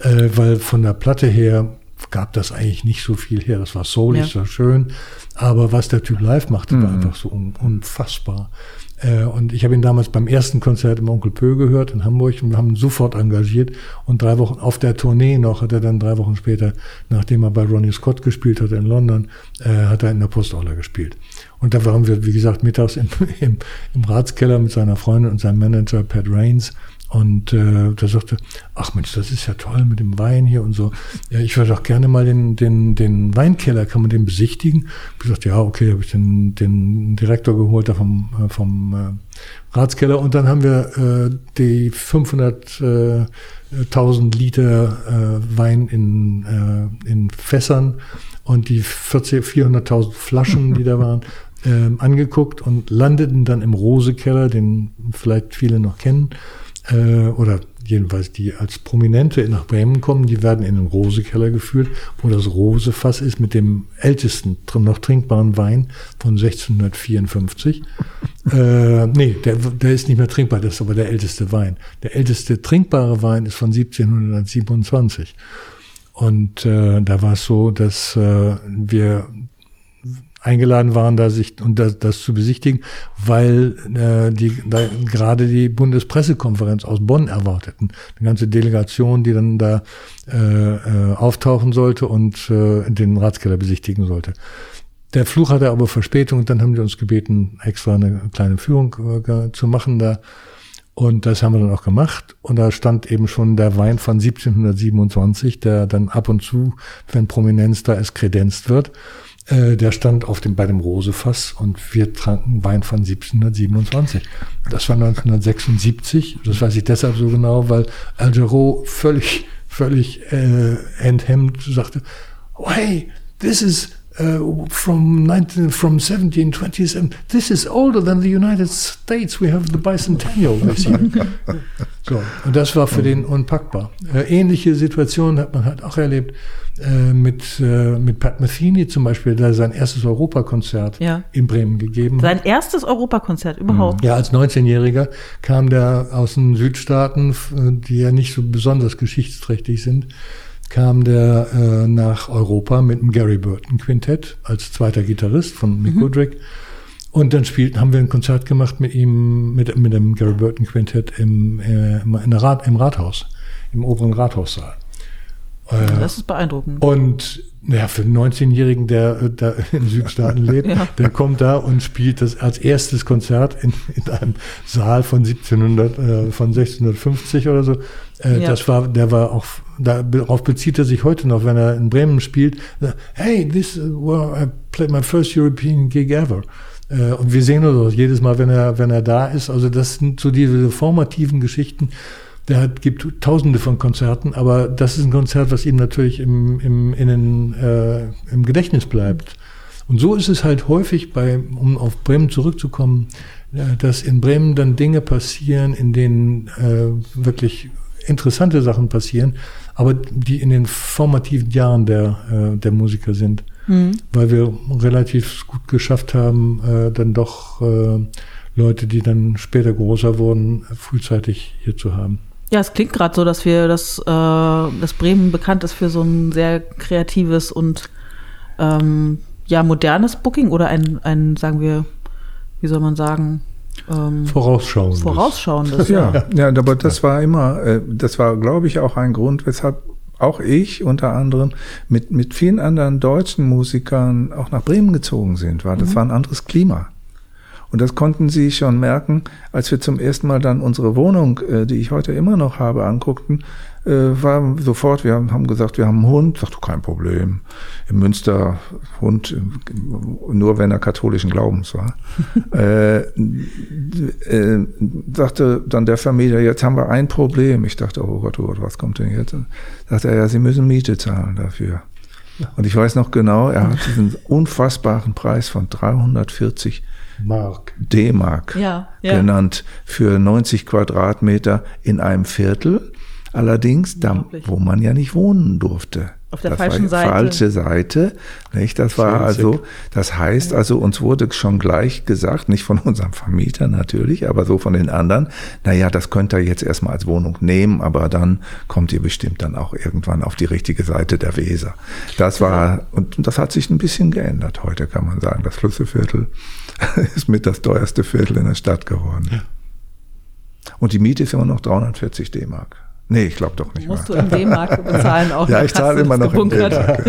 äh, weil von der Platte her gab das eigentlich nicht so viel her. Das war soulig, ja. war schön, aber was der Typ live machte, war mhm. einfach so un unfassbar. Äh, und ich habe ihn damals beim ersten Konzert im Onkel Pö gehört in Hamburg und wir haben ihn sofort engagiert. Und drei Wochen auf der Tournee noch hat er dann drei Wochen später, nachdem er bei Ronnie Scott gespielt hat in London, äh, hat er in der Postaula gespielt. Und da waren wir, wie gesagt, mittags im, [laughs] im, im Ratskeller mit seiner Freundin und seinem Manager Pat Rains. Und äh, da sagte, ach Mensch, das ist ja toll mit dem Wein hier und so. Ja, ich würde auch gerne mal den, den, den Weinkeller, kann man den besichtigen? Ich gesagt, ja, okay, habe ich den, den Direktor geholt da vom, äh, vom äh, Ratskeller und dann haben wir äh, die 500.000 äh, Liter äh, Wein in, äh, in Fässern und die 400.000 Flaschen, die da waren, äh, angeguckt und landeten dann im Rosekeller, den vielleicht viele noch kennen äh, oder jedenfalls die als Prominente nach Bremen kommen, die werden in den Rosekeller geführt, wo das Rosefass ist mit dem ältesten noch trinkbaren Wein von 1654. äh, nee, der, der ist nicht mehr trinkbar, das ist aber der älteste Wein. Der älteste trinkbare Wein ist von 1727. Und äh, da war es so, dass äh, wir eingeladen waren, da sich und das, das zu besichtigen, weil äh, die da gerade die Bundespressekonferenz aus Bonn erwarteten. Eine ganze Delegation, die dann da äh, äh, auftauchen sollte und äh, den Ratskeller besichtigen sollte. Der Fluch hatte aber Verspätung und dann haben die uns gebeten, extra eine kleine Führung äh, zu machen da. Und das haben wir dann auch gemacht. Und da stand eben schon der Wein von 1727, der dann ab und zu, wenn Prominenz da ist, kredenzt wird. Äh, der stand auf dem, bei dem Rosefass und wir tranken Wein von 1727. Das war 1976. Das weiß ich deshalb so genau, weil Al völlig, völlig äh, enthemmt sagte, oh, hey, this is uh, from 19, from 1727. This is older than the United States. We have the bicentennial this [laughs] year. so, und das war für den unpackbar. Äh, ähnliche Situationen hat man halt auch erlebt äh, mit, äh, mit Pat Metheny zum Beispiel, der sein erstes Europakonzert ja. in Bremen gegeben Sein erstes Europakonzert überhaupt? Ja, als 19-Jähriger kam der aus den Südstaaten, die ja nicht so besonders geschichtsträchtig sind, kam der äh, nach Europa mit dem Gary Burton Quintett als zweiter Gitarrist von Mick mhm. Woodrick. Und dann spielten, haben wir ein Konzert gemacht mit ihm, mit, mit dem Gary Burton Quintett im, äh, Rat, im Rathaus, im oberen Rathaussaal. Äh, das ist beeindruckend. Und ja, für einen 19-Jährigen, der da in Südstaaten [laughs] lebt, ja. der kommt da und spielt das als erstes Konzert in, in einem Saal von 1700, äh, von 1650 oder so. Äh, ja. Das war, der war auch, darauf bezieht er sich heute noch, wenn er in Bremen spielt. Hey, this, well, I played my first European gig ever. Äh, und wir sehen uns auch jedes Mal, wenn er, wenn er da ist. Also das sind so diese formativen Geschichten. Der hat, gibt tausende von Konzerten, aber das ist ein Konzert, was ihm natürlich im, im, in den, äh, im Gedächtnis bleibt. Und so ist es halt häufig bei, um auf Bremen zurückzukommen, äh, dass in Bremen dann Dinge passieren, in denen äh, wirklich interessante Sachen passieren, aber die in den formativen Jahren der, äh, der Musiker sind. Mhm. Weil wir relativ gut geschafft haben, äh, dann doch äh, Leute, die dann später größer wurden, frühzeitig hier zu haben. Ja, es klingt gerade so, dass wir das, äh, dass Bremen bekannt ist für so ein sehr kreatives und ähm, ja modernes Booking oder ein, ein, sagen wir, wie soll man sagen, ähm, vorausschauendes. Vorausschauendes. [laughs] Ja, ja, ja, aber das war immer, äh, das war, glaube ich, auch ein Grund, weshalb auch ich unter anderem mit, mit vielen anderen deutschen Musikern auch nach Bremen gezogen sind, weil das mhm. war ein anderes Klima. Und das konnten sie schon merken, als wir zum ersten Mal dann unsere Wohnung, äh, die ich heute immer noch habe, anguckten, äh, war sofort, wir haben gesagt, wir haben einen Hund, sagt du kein Problem. Im Münster Hund, nur wenn er katholischen Glaubens war. [laughs] äh, äh, sagte dann der Vermieter, jetzt haben wir ein Problem. Ich dachte, oh Gott, oh Gott, was kommt denn jetzt? Sagte er, ja, Sie müssen Miete zahlen dafür. Und ich weiß noch genau, er hat diesen unfassbaren Preis von 340 Mark. D-Mark ja, ja. genannt für 90 Quadratmeter in einem Viertel. Allerdings, da, wo man ja nicht wohnen durfte. Auf der das falschen Seite. Falsche Seite. Nicht? Das war also, das heißt also, uns wurde schon gleich gesagt, nicht von [laughs] unserem Vermieter natürlich, aber so von den anderen, naja, das könnt ihr jetzt erstmal als Wohnung nehmen, aber dann kommt ihr bestimmt dann auch irgendwann auf die richtige Seite der Weser. Das war, und das hat sich ein bisschen geändert heute, kann man sagen. Das Flüsseviertel [laughs] ist mit das teuerste Viertel in der Stadt geworden. Ja. Und die Miete ist immer noch 340 D-Mark. Nee, ich glaube doch nicht. Musst mal. du in D-Mark bezahlen [laughs] auch. ja, ich zahle immer noch in D-Mark.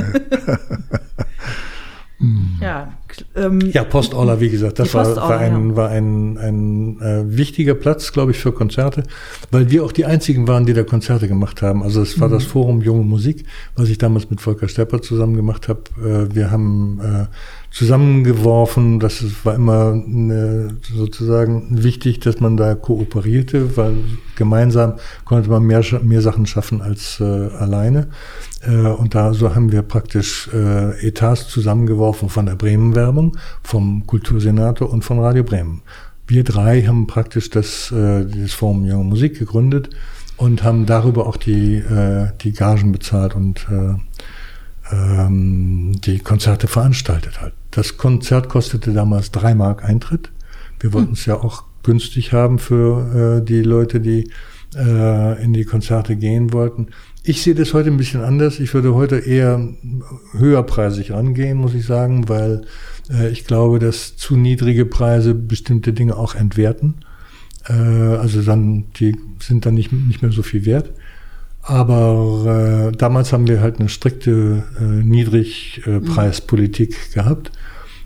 [laughs] ja, ähm, ja, Postaula, wie gesagt, das war, war, ein, war ein, ein äh, wichtiger Platz, glaube ich, für Konzerte, weil wir auch die einzigen waren, die da Konzerte gemacht haben. Also es war mhm. das Forum Junge Musik, was ich damals mit Volker Stepper zusammen gemacht habe. Äh, wir haben äh, zusammengeworfen. Das war immer eine, sozusagen wichtig, dass man da kooperierte, weil gemeinsam konnte man mehr, mehr Sachen schaffen als äh, alleine. Äh, und da so haben wir praktisch äh, Etats zusammengeworfen von der Bremen-Werbung, vom Kultursenator und von Radio Bremen. Wir drei haben praktisch das, äh, dieses Forum Junge Musik gegründet und haben darüber auch die, äh, die Gagen bezahlt und äh, ähm, die Konzerte veranstaltet hat. Das Konzert kostete damals drei Mark Eintritt. Wir wollten es ja auch günstig haben für die Leute, die in die Konzerte gehen wollten. Ich sehe das heute ein bisschen anders. Ich würde heute eher höherpreisig rangehen, muss ich sagen, weil ich glaube, dass zu niedrige Preise bestimmte Dinge auch entwerten. Äh, also dann, die sind dann nicht, nicht mehr so viel wert. Aber äh, damals haben wir halt eine strikte äh, Niedrigpreispolitik äh, gehabt.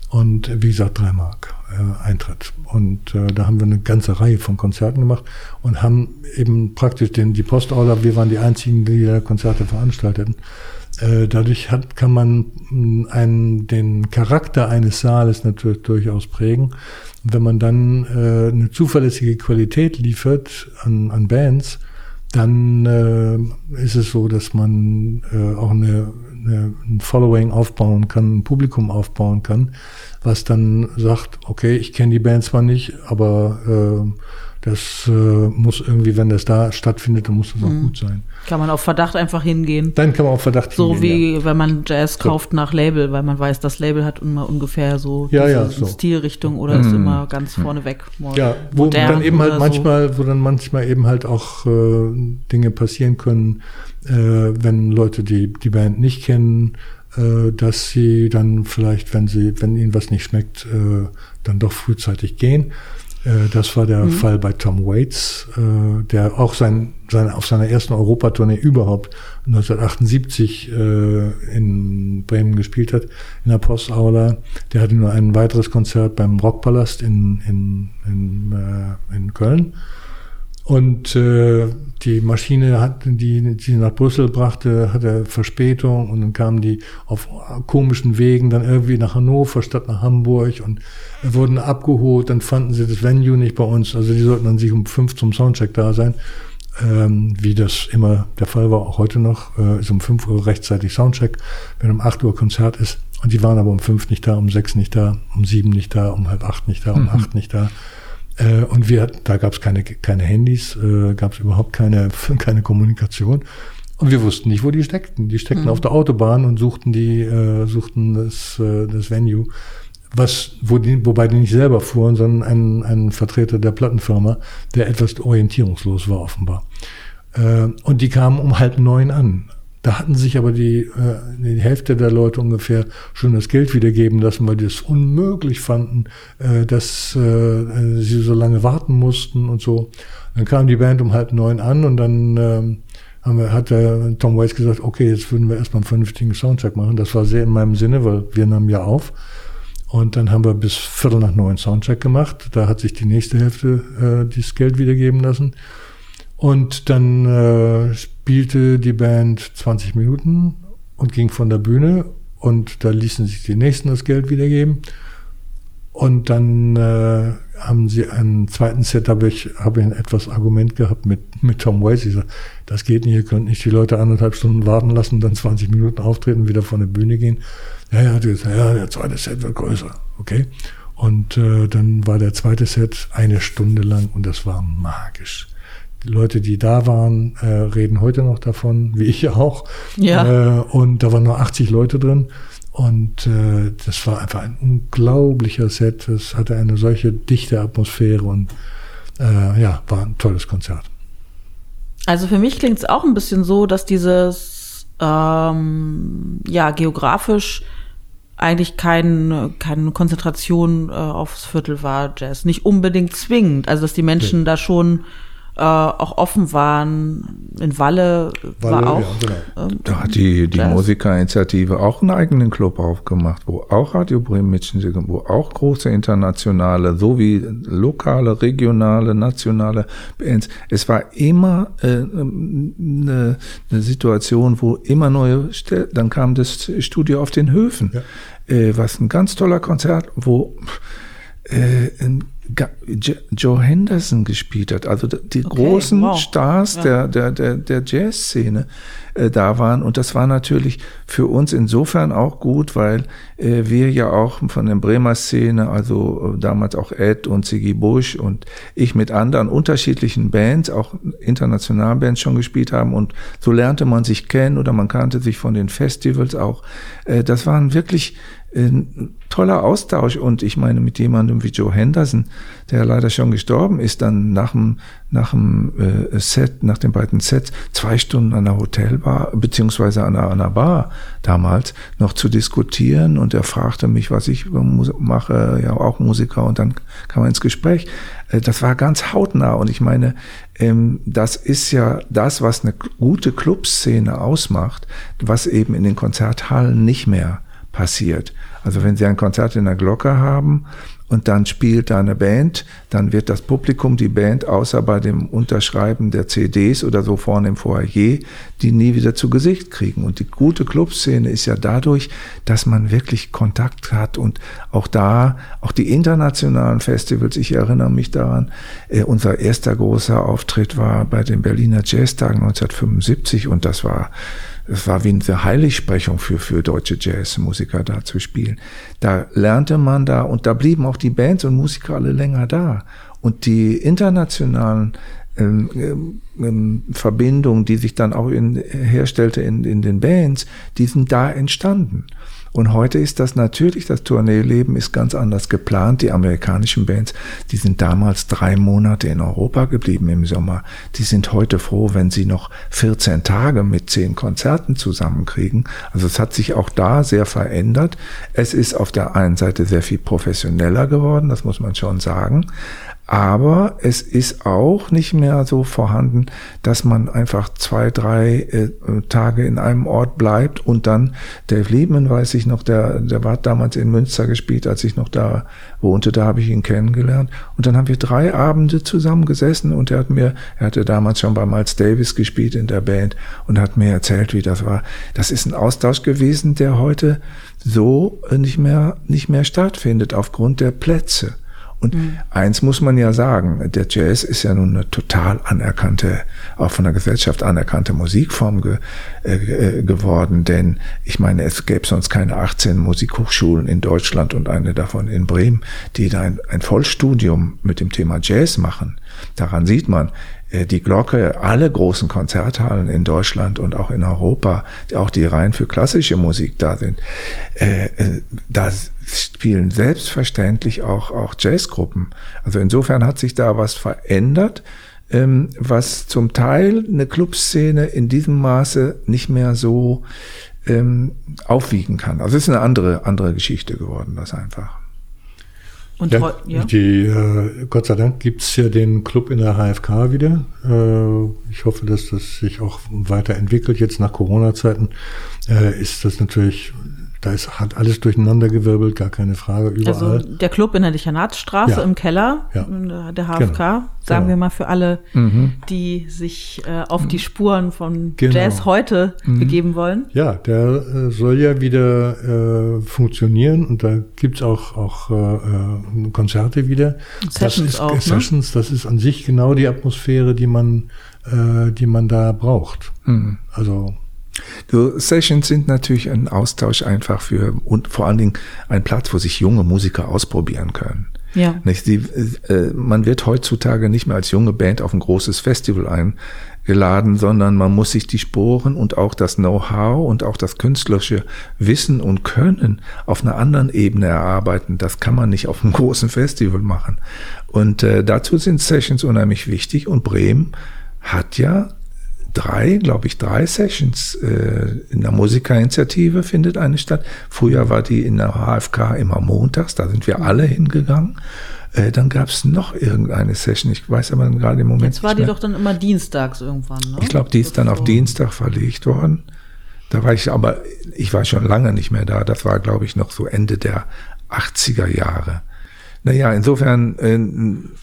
Und wie gesagt, drei Mark äh, Eintritt. Und äh, da haben wir eine ganze Reihe von Konzerten gemacht und haben eben praktisch den, die Postorder, wir waren die einzigen, die Konzerte veranstalteten. Äh, dadurch hat, kann man mm, einen, den Charakter eines Saales natürlich durchaus prägen. wenn man dann äh, eine zuverlässige Qualität liefert an, an Bands, dann äh, ist es so, dass man äh, auch eine, eine, ein Following aufbauen kann, ein Publikum aufbauen kann, was dann sagt, okay, ich kenne die Band zwar nicht, aber äh, das äh, muss irgendwie, wenn das da stattfindet, dann muss das auch mhm. gut sein. Kann man auf Verdacht einfach hingehen. Dann kann man auf Verdacht so hingehen. So wie ja. wenn man Jazz kauft nach Label, weil man weiß, das Label hat immer ungefähr so ja, ja, so. Stilrichtung oder mhm. ist immer ganz vorne weg. Ja, wo dann eben halt manchmal, so. wo dann manchmal eben halt auch äh, Dinge passieren können, äh, wenn Leute die, die Band nicht kennen, äh, dass sie dann vielleicht, wenn sie, wenn ihnen was nicht schmeckt, äh, dann doch frühzeitig gehen. Äh, das war der mhm. Fall bei Tom Waits, äh, der auch sein, sein, auf seiner ersten Europatournee überhaupt 1978 äh, in Bremen gespielt hat, in der Postaula. Der hatte nur ein weiteres Konzert beim Rockpalast in, in, in, in Köln. Und äh, die Maschine, hat, die sie nach Brüssel brachte, hatte Verspätung und dann kamen die auf komischen Wegen dann irgendwie nach Hannover statt nach Hamburg und wurden abgeholt. Dann fanden sie das Venue nicht bei uns. Also die sollten dann sich um fünf zum Soundcheck da sein, ähm, wie das immer der Fall war, auch heute noch. Äh, ist um fünf Uhr rechtzeitig Soundcheck, wenn um acht Uhr Konzert ist. Und die waren aber um fünf nicht da, um sechs nicht da, um sieben nicht da, um halb acht nicht da, um mhm. acht nicht da. Äh, und wir, da gab es keine, keine Handys, äh, gab es überhaupt keine, [laughs] keine Kommunikation. Und wir wussten nicht, wo die steckten. Die steckten mhm. auf der Autobahn und suchten die, äh, suchten das, äh, das Venue. Was, wo die, wobei die nicht selber fuhren, sondern ein, ein Vertreter der Plattenfirma, der etwas orientierungslos war offenbar. Äh, und die kamen um halb neun an. Da hatten sich aber die, äh, die Hälfte der Leute ungefähr schon das Geld wiedergeben lassen, weil die es unmöglich fanden, äh, dass äh, sie so lange warten mussten und so. Dann kam die Band um halb neun an und dann äh, haben wir, hat der Tom Waits gesagt, okay, jetzt würden wir erstmal einen vernünftigen Soundcheck machen. Das war sehr in meinem Sinne, weil wir nahmen ja auf. Und dann haben wir bis Viertel nach neun Soundcheck gemacht. Da hat sich die nächste Hälfte äh, das Geld wiedergeben lassen. Und dann äh, spielte die Band 20 Minuten und ging von der Bühne und da ließen sich die Nächsten das Geld wiedergeben. Und dann äh, haben sie einen zweiten Set, habe ich, hab ich ein etwas Argument gehabt mit, mit Tom Waits. Ich sag, das geht nicht, ihr könnt nicht die Leute anderthalb Stunden warten lassen, dann 20 Minuten auftreten, wieder von der Bühne gehen. Ja, ja, gesagt, ja, der zweite Set wird größer. Okay. Und äh, dann war der zweite Set eine Stunde lang und das war magisch. Die Leute, die da waren, äh, reden heute noch davon, wie ich auch. Ja. Äh, und da waren nur 80 Leute drin. Und äh, das war einfach ein unglaublicher Set. Es hatte eine solche dichte Atmosphäre und äh, ja, war ein tolles Konzert. Also für mich klingt es auch ein bisschen so, dass dieses ähm, ja geografisch eigentlich kein, keine Konzentration äh, aufs Viertel war, Jazz. Nicht unbedingt zwingend. Also dass die Menschen ja. da schon äh, auch offen waren. In Walle, Walle war auch. Ja, genau. ähm, da hat die, die Musikerinitiative auch einen eigenen Club aufgemacht, wo auch Radio Bremen mitspielt, wo auch große internationale, sowie lokale, regionale, nationale Bands. Es war immer äh, eine, eine Situation, wo immer neue, dann kam das Studio auf den Höfen, ja. äh, was ein ganz toller Konzert, wo äh, ein Joe Henderson gespielt hat. Also die okay, großen wow. Stars ja. der, der, der, der Jazzszene äh, da waren. Und das war natürlich für uns insofern auch gut, weil äh, wir ja auch von der Bremer Szene, also äh, damals auch Ed und Siggy Bush und ich mit anderen unterschiedlichen Bands, auch internationalen Bands schon gespielt haben. Und so lernte man sich kennen oder man kannte sich von den Festivals auch. Äh, das waren wirklich ein toller Austausch. Und ich meine mit jemandem wie Joe Henderson, der leider schon gestorben ist, dann nach dem, nach dem äh, Set, nach den beiden Sets, zwei Stunden an der Hotelbar, beziehungsweise an einer, an einer Bar damals, noch zu diskutieren. Und er fragte mich, was ich mache, ja auch Musiker. Und dann kam er ins Gespräch. Äh, das war ganz hautnah. Und ich meine, ähm, das ist ja das, was eine gute Clubszene ausmacht, was eben in den Konzerthallen nicht mehr passiert. Also wenn Sie ein Konzert in der Glocke haben und dann spielt da eine Band, dann wird das Publikum die Band außer bei dem Unterschreiben der CDs oder so vorne im Foyer, die nie wieder zu Gesicht kriegen. Und die gute Clubszene ist ja dadurch, dass man wirklich Kontakt hat und auch da, auch die internationalen Festivals, ich erinnere mich daran, äh, unser erster großer Auftritt war bei den Berliner Jazztagen 1975 und das war es war wie eine Heiligsprechung für, für deutsche Jazzmusiker da zu spielen. Da lernte man da und da blieben auch die Bands und Musiker alle länger da. Und die internationalen ähm, ähm, ähm Verbindungen, die sich dann auch in, herstellte in, in den Bands, die sind da entstanden. Und heute ist das natürlich, das Tourneeleben ist ganz anders geplant. Die amerikanischen Bands, die sind damals drei Monate in Europa geblieben im Sommer. Die sind heute froh, wenn sie noch 14 Tage mit zehn Konzerten zusammenkriegen. Also es hat sich auch da sehr verändert. Es ist auf der einen Seite sehr viel professioneller geworden, das muss man schon sagen. Aber es ist auch nicht mehr so vorhanden, dass man einfach zwei, drei äh, Tage in einem Ort bleibt und dann Dave Liebman, weiß ich noch, der, der war damals in Münster gespielt, als ich noch da wohnte, da habe ich ihn kennengelernt. Und dann haben wir drei Abende zusammen gesessen und er hat mir, er hatte damals schon bei Miles Davis gespielt in der Band und hat mir erzählt, wie das war. Das ist ein Austausch gewesen, der heute so nicht mehr, nicht mehr stattfindet aufgrund der Plätze. Und mhm. eins muss man ja sagen, der Jazz ist ja nun eine total anerkannte, auch von der Gesellschaft anerkannte Musikform ge, äh, äh geworden, denn ich meine, es gäbe sonst keine 18 Musikhochschulen in Deutschland und eine davon in Bremen, die da ein, ein Vollstudium mit dem Thema Jazz machen. Daran sieht man, die Glocke, alle großen Konzerthallen in Deutschland und auch in Europa, auch die rein für klassische Musik da sind, äh, äh, da spielen selbstverständlich auch, auch Jazzgruppen. Also insofern hat sich da was verändert, ähm, was zum Teil eine Clubszene in diesem Maße nicht mehr so ähm, aufwiegen kann. Also es ist eine andere, andere Geschichte geworden, das einfach. Und ja, ja. Die, äh, Gott sei Dank gibt's ja den Club in der HFK wieder. Äh, ich hoffe, dass das sich auch weiterentwickelt. Jetzt nach Corona-Zeiten äh, ist das natürlich da ist, hat alles durcheinandergewirbelt, gar keine Frage, überall. Also der Club in der Dichanatsstraße ja. im Keller, ja. der HFK, genau. sagen genau. wir mal für alle, mhm. die sich äh, auf die Spuren von genau. Jazz heute mhm. begeben wollen. Ja, der äh, soll ja wieder äh, funktionieren und da gibt's auch, auch äh, äh Konzerte wieder. Sessions das ist, auch, ne? Sessions, das ist an sich genau die Atmosphäre, die man, äh, die man da braucht. Mhm. Also so, Sessions sind natürlich ein Austausch einfach für und vor allen Dingen ein Platz, wo sich junge Musiker ausprobieren können. Ja. Nicht? Die, äh, man wird heutzutage nicht mehr als junge Band auf ein großes Festival eingeladen, sondern man muss sich die Sporen und auch das Know-how und auch das künstlerische Wissen und Können auf einer anderen Ebene erarbeiten. Das kann man nicht auf einem [laughs] großen Festival machen. Und äh, dazu sind Sessions unheimlich wichtig und Bremen hat ja drei, glaube ich, drei Sessions äh, in der Musikerinitiative findet eine statt. Früher war die in der HFK immer montags, da sind wir alle hingegangen. Äh, dann gab es noch irgendeine Session, ich weiß aber gerade im Moment. Jetzt war die doch dann immer dienstags irgendwann, ne? Ich glaube, die ist dann auf Dienstag verlegt worden. Da war ich aber, ich war schon lange nicht mehr da. Das war, glaube ich, noch so Ende der 80er Jahre. Naja, insofern, äh,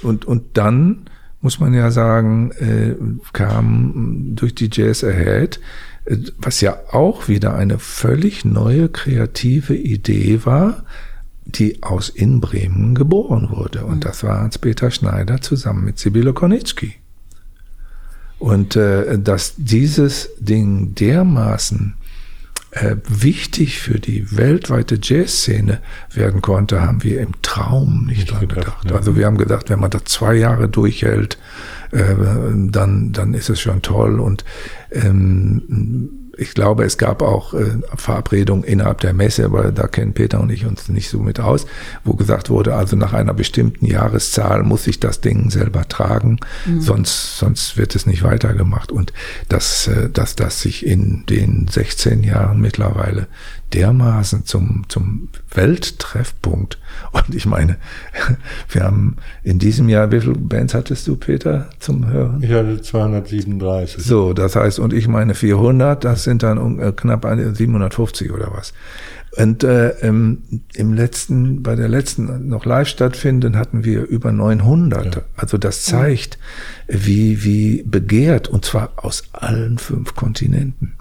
und, und dann muss man ja sagen, äh, kam durch die Jazz Ahead, äh, was ja auch wieder eine völlig neue kreative Idee war, die aus in Bremen geboren wurde. Und mhm. das war Hans-Peter Schneider zusammen mit Sibylle Konitzki. Und äh, dass dieses Ding dermaßen äh, wichtig für die weltweite Jazzszene werden konnte, haben wir im Traum nicht dran gedacht. Ja. Also wir haben gedacht, wenn man das zwei Jahre durchhält, äh, dann, dann ist es schon toll. Und ähm, ich glaube, es gab auch äh, Verabredungen innerhalb der Messe, aber da kennen Peter und ich uns nicht so mit aus, wo gesagt wurde, also nach einer bestimmten Jahreszahl muss ich das Ding selber tragen, mhm. sonst, sonst wird es nicht weitergemacht. Und dass, äh, dass das sich in den 16 Jahren mittlerweile dermaßen zum, zum Welttreffpunkt. Und ich meine, [laughs] wir haben in diesem Jahr, wie viele Bands hattest du, Peter, zum Hören? Ich hatte 237. So, das heißt, und ich meine 400, das sind dann äh, knapp 750 oder was. Und äh, im, im letzten, bei der letzten noch live stattfinden, hatten wir über 900. Ja. Also das zeigt, wie, wie begehrt, und zwar aus allen fünf Kontinenten.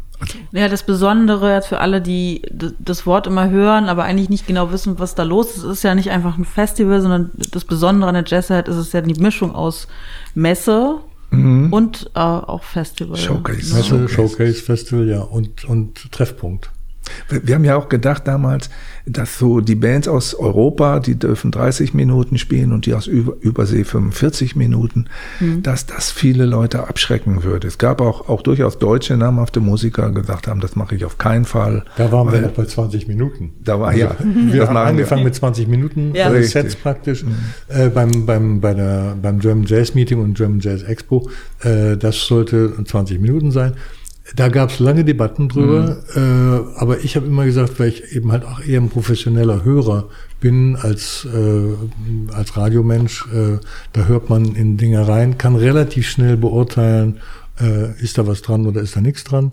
Ja, das Besondere jetzt für alle, die das Wort immer hören, aber eigentlich nicht genau wissen, was da los ist, ist ja nicht einfach ein Festival, sondern das Besondere an der Jazzhead ist es ja die Mischung aus Messe mhm. und äh, auch Festival. Showcase. Messe, Showcase, Festival, ja, und, und Treffpunkt. Wir haben ja auch gedacht damals, dass so die Bands aus Europa, die dürfen 30 Minuten spielen und die aus Über Übersee 45 Minuten, mhm. dass das viele Leute abschrecken würde. Es gab auch, auch durchaus deutsche namhafte Musiker, gesagt haben, das mache ich auf keinen Fall. Da waren wir noch bei 20 Minuten. Da war, also, ja. Wir haben angefangen wir. mit 20 Minuten ja. Sets praktisch mhm. äh, beim, beim, bei der, beim German Jazz Meeting und German Jazz Expo. Äh, das sollte 20 Minuten sein. Da gab es lange Debatten drüber, mhm. äh, aber ich habe immer gesagt, weil ich eben halt auch eher ein professioneller Hörer bin als, äh, als Radiomensch, äh, da hört man in Dinge rein, kann relativ schnell beurteilen, äh, ist da was dran oder ist da nichts dran.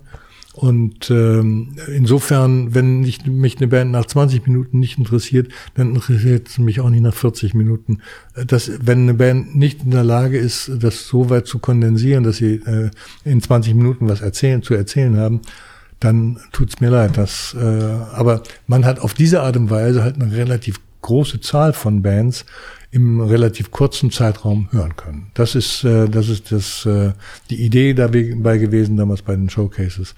Und ähm, insofern, wenn ich, mich eine Band nach 20 Minuten nicht interessiert, dann interessiert es mich auch nicht nach 40 Minuten. Das, wenn eine Band nicht in der Lage ist, das so weit zu kondensieren, dass sie äh, in 20 Minuten was erzählen, zu erzählen haben, dann tut's mir leid. Das, äh, aber man hat auf diese Art und Weise halt eine relativ große Zahl von Bands im relativ kurzen Zeitraum hören können. Das ist, äh, das ist das, äh, die Idee dabei gewesen damals bei den Showcases.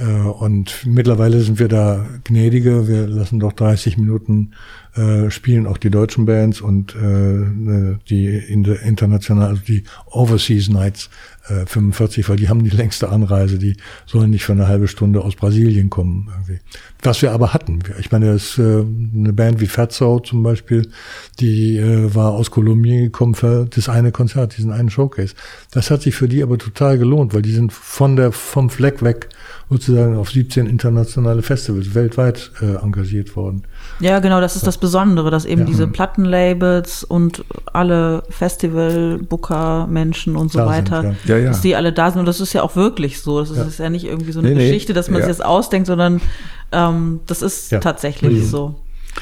Äh, und mittlerweile sind wir da gnädiger. Wir lassen doch 30 Minuten äh, spielen auch die deutschen Bands und äh, die in der international, also die Overseas Nights äh, 45, weil die haben die längste Anreise, die sollen nicht für eine halbe Stunde aus Brasilien kommen. Irgendwie. Was wir aber hatten. Ich meine, das, äh, eine Band wie Fatso zum Beispiel, die äh, war aus Kolumbien gekommen für das eine Konzert, diesen einen Showcase. Das hat sich für die aber total gelohnt, weil die sind von der vom Fleck weg sozusagen auf 17 internationale Festivals weltweit äh, engagiert worden. Ja, genau, das ist das Besondere, dass eben ja. diese Plattenlabels und alle Festival-Booker, Menschen und so da weiter, sind, ja. Ja, dass die alle da sind. Und das ist ja auch wirklich so. Das ist ja, nicht irgendwie so eine nee, Geschichte, dass man sich das ausdenkt, sondern ähm, das ist tatsächlich so.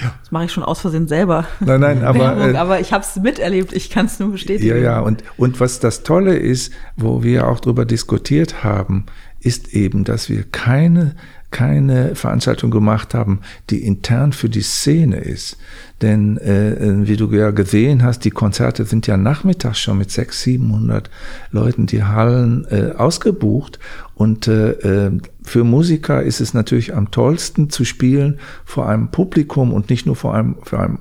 Ja. Das mache ich schon aus Versehen selber. Nein, nein, aber, [laughs] Werbung, äh, aber ich habe es miterlebt, ich kann es nur bestätigen. Ja, ja, und, und was das Tolle ist, wo wir auch drüber diskutiert haben, ist eben, dass wir keine keine Veranstaltung gemacht haben, die intern für die Szene ist. Denn äh, äh wie du ja gesehen hast, die Konzerte sind ja nachmittags schon mit 600, 700 Leuten die Hallen äh, ausgebucht. Und äh, äh, für Musiker ist es natürlich am tollsten zu spielen vor einem Publikum und nicht nur vor einem, vor einem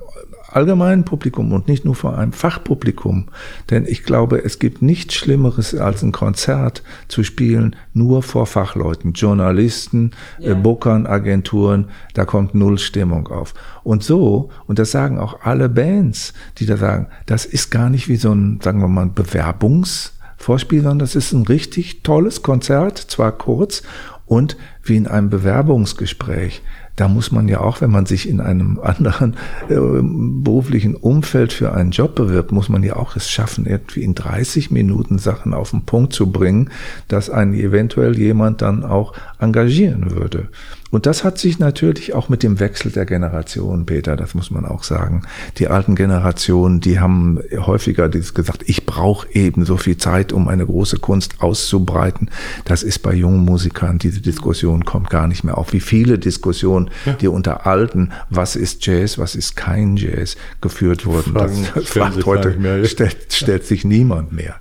allgemeinen Publikum und nicht nur vor einem Fachpublikum. Denn ich glaube, es gibt nichts Schlimmeres als ein Konzert zu spielen nur vor Fachleuten, Journalisten, ja. äh, Bookern, Agenturen, da kommt null Stimmung auf. Und so, und das sagen auch alle Bands, die da sagen, das ist gar nicht wie so ein, sagen wir mal, Bewerbungsvorspiel, sondern das ist ein richtig tolles Konzert, zwar kurz und wie in einem Bewerbungsgespräch da muss man ja auch, wenn man sich in einem [laughs] anderen äh, beruflichen Umfeld für einen Job bewirbt, muss man ja auch es schaffen, irgendwie in 30 Minuten Sachen auf den Punkt zu bringen, dass einen eventuell jemand dann auch engagieren würde. Und das hat sich natürlich auch mit dem Wechsel der Generation, Peter, das muss man auch sagen. Die alten Generationen, die haben häufiger gesagt, ich brauche eben so viel Zeit, um eine große Kunst auszubreiten. Das ist bei jungen Musikern, diese Diskussion kommt gar nicht mehr auf. Wie viele Diskussionen, ja. die unter alten, was ist Jazz, was ist kein Jazz, geführt wurden. Fragen, [laughs] das fragt heute, mehr, stellt, stellt sich niemand mehr.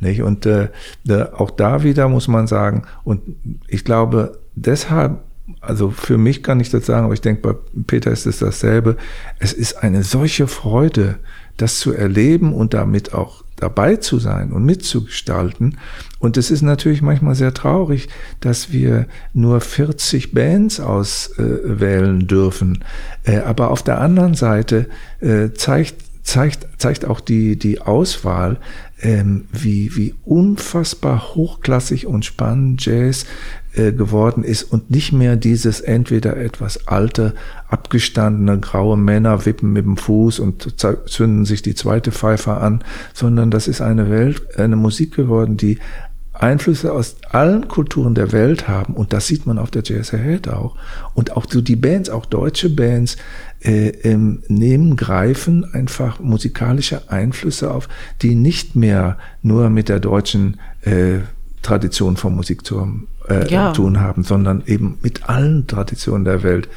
Nicht? Und äh, auch da wieder muss man sagen, und ich glaube, deshalb also für mich kann ich das sagen, aber ich denke, bei Peter ist es dasselbe. Es ist eine solche Freude, das zu erleben und damit auch dabei zu sein und mitzugestalten. Und es ist natürlich manchmal sehr traurig, dass wir nur 40 Bands auswählen dürfen. Äh, aber auf der anderen Seite äh, zeigt zeigt, zeigt auch die, die Auswahl, ähm, wie, wie unfassbar hochklassig und spannend Jazz äh, geworden ist und nicht mehr dieses entweder etwas alte, abgestandene graue Männer wippen mit dem Fuß und zünden sich die zweite Pfeife an, sondern das ist eine Welt, eine Musik geworden, die Einflüsse aus allen Kulturen der Welt haben und das sieht man auf der Jazz Ahead auch. Und auch so die Bands, auch deutsche Bands äh, ähm, nehmen, greifen einfach musikalische Einflüsse auf, die nicht mehr nur mit der deutschen äh, Tradition von Musik zu äh, ja. tun haben, sondern eben mit allen Traditionen der Welt.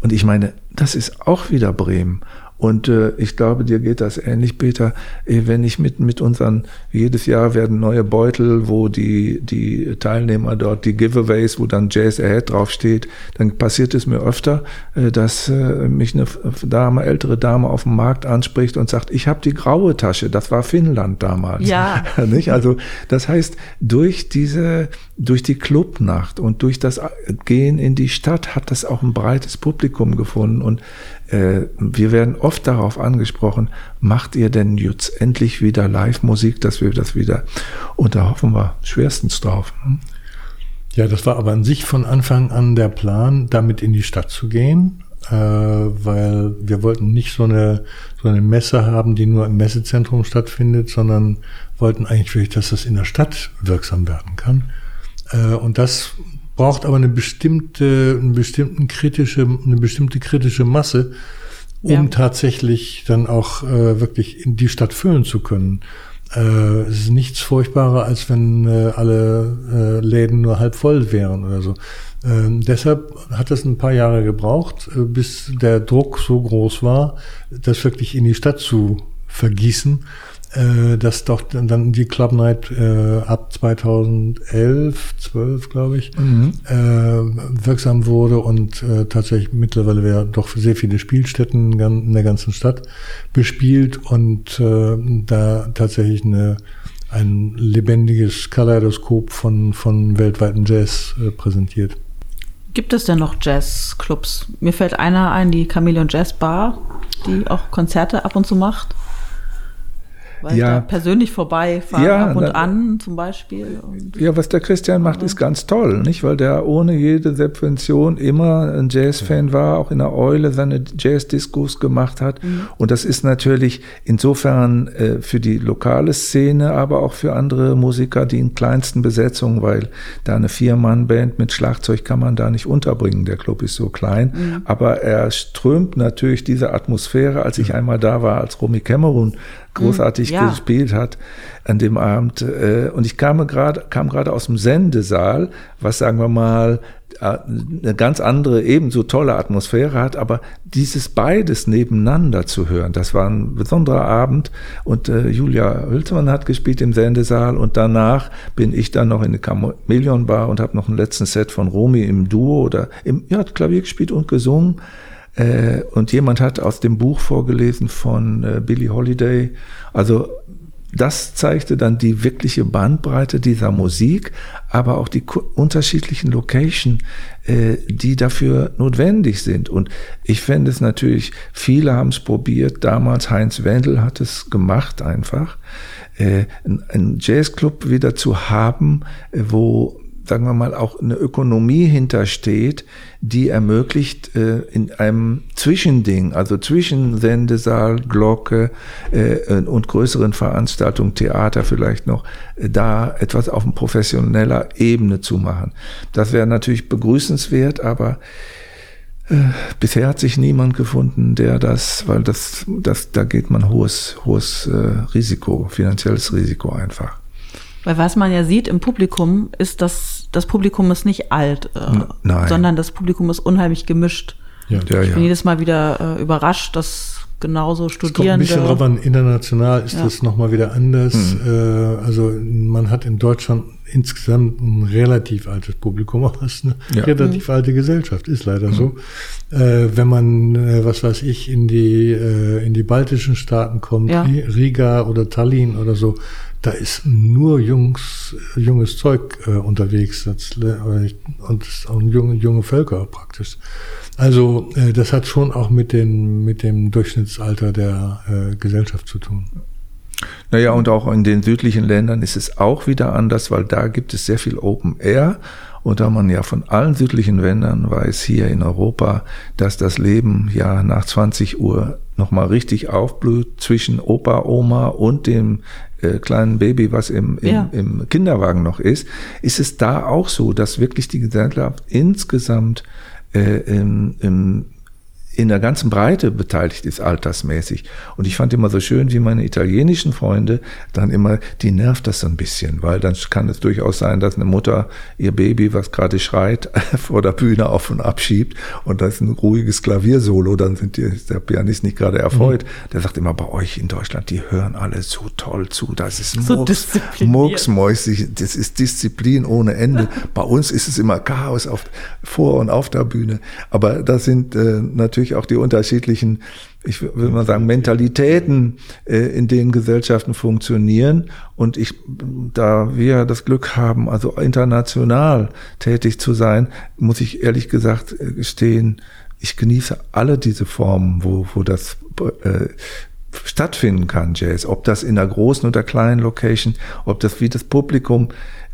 Und ich meine, das ist auch wieder Bremen. Und äh, ich glaube, dir geht das ähnlich, Peter. Äh, wenn ich mit, mit unseren, jedes Jahr werden neue Beutel, wo die, die Teilnehmer dort, die Giveaways, wo dann Jazz Ahead draufsteht, dann passiert es mir öfter, äh, dass äh, mich eine Dame, ältere Dame auf dem Markt anspricht und sagt, ich habe die graue Tasche, das war Finnland damals. Ja. [laughs] Nicht? Also das heißt, durch diese, durch die Clubnacht und durch das Gehen in die Stadt hat das auch ein breites Publikum gefunden. Und wir werden oft darauf angesprochen, macht ihr denn jetzt endlich wieder Live-Musik, dass wir das wieder, und da hoffen wir schwerstens drauf. Ne? Ja, das war aber an sich von Anfang an der Plan, damit in die Stadt zu gehen, äh, weil wir wollten nicht so eine, so eine Messe haben, die nur im Messezentrum stattfindet, sondern wollten eigentlich dass das in der Stadt wirksam werden kann. Äh, und das braucht aber eine bestimmte, eine bestimmte kritische, eine bestimmte kritische Masse, um ja. tatsächlich dann auch äh, wirklich in die Stadt füllen zu können. Äh, es ist nichts furchtbarer, als wenn äh, alle äh, Läden nur halb voll wären oder so. Ähm, deshalb hat es ein paar Jahre gebraucht, äh, bis der Druck so groß war, das wirklich in die Stadt zu vergießen äh, dass doch dann die Club Night äh, ab 2011, 12 glaube ich, mhm. äh, wirksam wurde und äh, tatsächlich mittlerweile wäre doch sehr viele Spielstätten in der ganzen Stadt bespielt und äh, da tatsächlich eine ein lebendiges Kaleidoskop von, von weltweiten Jazz äh, präsentiert. Gibt es denn noch Jazzclubs? Mir fällt einer ein, die Chameleon Jazz Bar, die auch Konzerte ab und zu macht weil ja. ich da persönlich vorbeifahre ja, ab und na, an zum Beispiel. ja, was der Christian macht, ist ganz toll, nicht? Weil der ohne jede Subvention immer ein Jazzfan war, auch in der Eule seine Jazz-Discos gemacht hat. Mhm. Und das ist natürlich insofern äh, für die lokale Szene, aber auch für andere Musiker, die in kleinsten Besetzungen, weil da eine Vier-Mann-Band mit Schlagzeug kann man da nicht unterbringen. Der Club ist so klein. Mhm. Aber er strömt natürlich diese Atmosphäre, als ich einmal da war, als Romy Cameron großartig ja. gespielt hat an dem Abend. Äh, und ich kam gerade kam gerade aus dem Sendesaal, was sagen wir mal äh, eine ganz andere, ebenso tolle Atmosphäre hat, aber dieses beides nebeneinander zu hören, das war ein besonderer Abend und äh, Julia Hülsmann hat gespielt im Sendesaal und danach bin ich dann noch in eine Chameleon Bar und habe noch ein letzten Set von Romy im Duo oder im, ja, hat Klavier gespielt und gesungen äh, und jemand hat aus dem Buch vorgelesen von äh, Billie Holiday. Also das zeigte dann die wirkliche Bandbreite dieser Musik, aber auch die unterschiedlichen Location, äh, die dafür notwendig sind. Und ich fände es natürlich, viele haben es probiert. Damals Heinz Wendel hat es gemacht einfach, äh, einen Jazzclub wieder zu haben, äh, wo sagen wir mal, auch eine Ökonomie hintersteht, die ermöglicht, äh, in einem Zwischending, also zwischen Sendesaal, Glocke äh, und größeren Veranstaltungen, Theater vielleicht noch, äh, da etwas auf professioneller Ebene zu machen. Das wäre natürlich begrüßenswert, aber äh, bisher hat sich niemand gefunden, der das, weil das, das, da geht man hohes, hohes äh, Risiko, finanzielles Risiko einfach. Weil was man ja sieht im Publikum, ist, dass das Publikum ist nicht alt, äh, sondern das Publikum ist unheimlich gemischt. Ja. Ich ja, bin ja. jedes Mal wieder äh, überrascht, dass genauso Studierende. Es kommt ein bisschen drauf an, international ist ja. das nochmal wieder anders. Mhm. Äh, also man hat in Deutschland insgesamt ein relativ altes Publikum, [laughs] aber es ist eine ja. relativ mhm. alte Gesellschaft, ist leider mhm. so. Äh, wenn man, äh, was weiß ich, in die, äh, in die baltischen Staaten kommt, ja. Riga oder Tallinn oder so, da ist nur Jungs, junges Zeug äh, unterwegs äh, und auch junge, junge Völker praktisch. Also äh, das hat schon auch mit, den, mit dem Durchschnittsalter der äh, Gesellschaft zu tun. Naja, und auch in den südlichen Ländern ist es auch wieder anders, weil da gibt es sehr viel Open Air. Und da man ja von allen südlichen Ländern weiß, hier in Europa, dass das Leben ja nach 20 Uhr nochmal richtig aufblüht zwischen Opa, Oma und dem äh, kleinen Baby, was im, im, ja. im Kinderwagen noch ist, ist es da auch so, dass wirklich die Gesellschaft insgesamt äh, im, im in der ganzen Breite beteiligt ist, altersmäßig. Und ich fand immer so schön, wie meine italienischen Freunde dann immer, die nervt das so ein bisschen, weil dann kann es durchaus sein, dass eine Mutter ihr Baby, was gerade schreit, [laughs] vor der Bühne auf und abschiebt und da ist ein ruhiges Klaviersolo, dann sind die, ist der Pianist nicht gerade erfreut. Mhm. Der sagt immer, bei euch in Deutschland, die hören alle so toll zu, das ist so Murks, Murksmäusig, das ist Disziplin ohne Ende. [laughs] bei uns ist es immer Chaos auf, vor und auf der Bühne. Aber das sind äh, natürlich natürlich auch die unterschiedlichen, ich will mal sagen, Mentalitäten, äh, in denen Gesellschaften funktionieren. Und ich, da wir das Glück haben, also international tätig zu sein, muss ich ehrlich gesagt äh, gestehen, ich genieße alle diese Formen, wo, wo das äh, stattfinden kann, Jazz. Ob das in einer großen oder kleinen Location, ob das wie das Publikum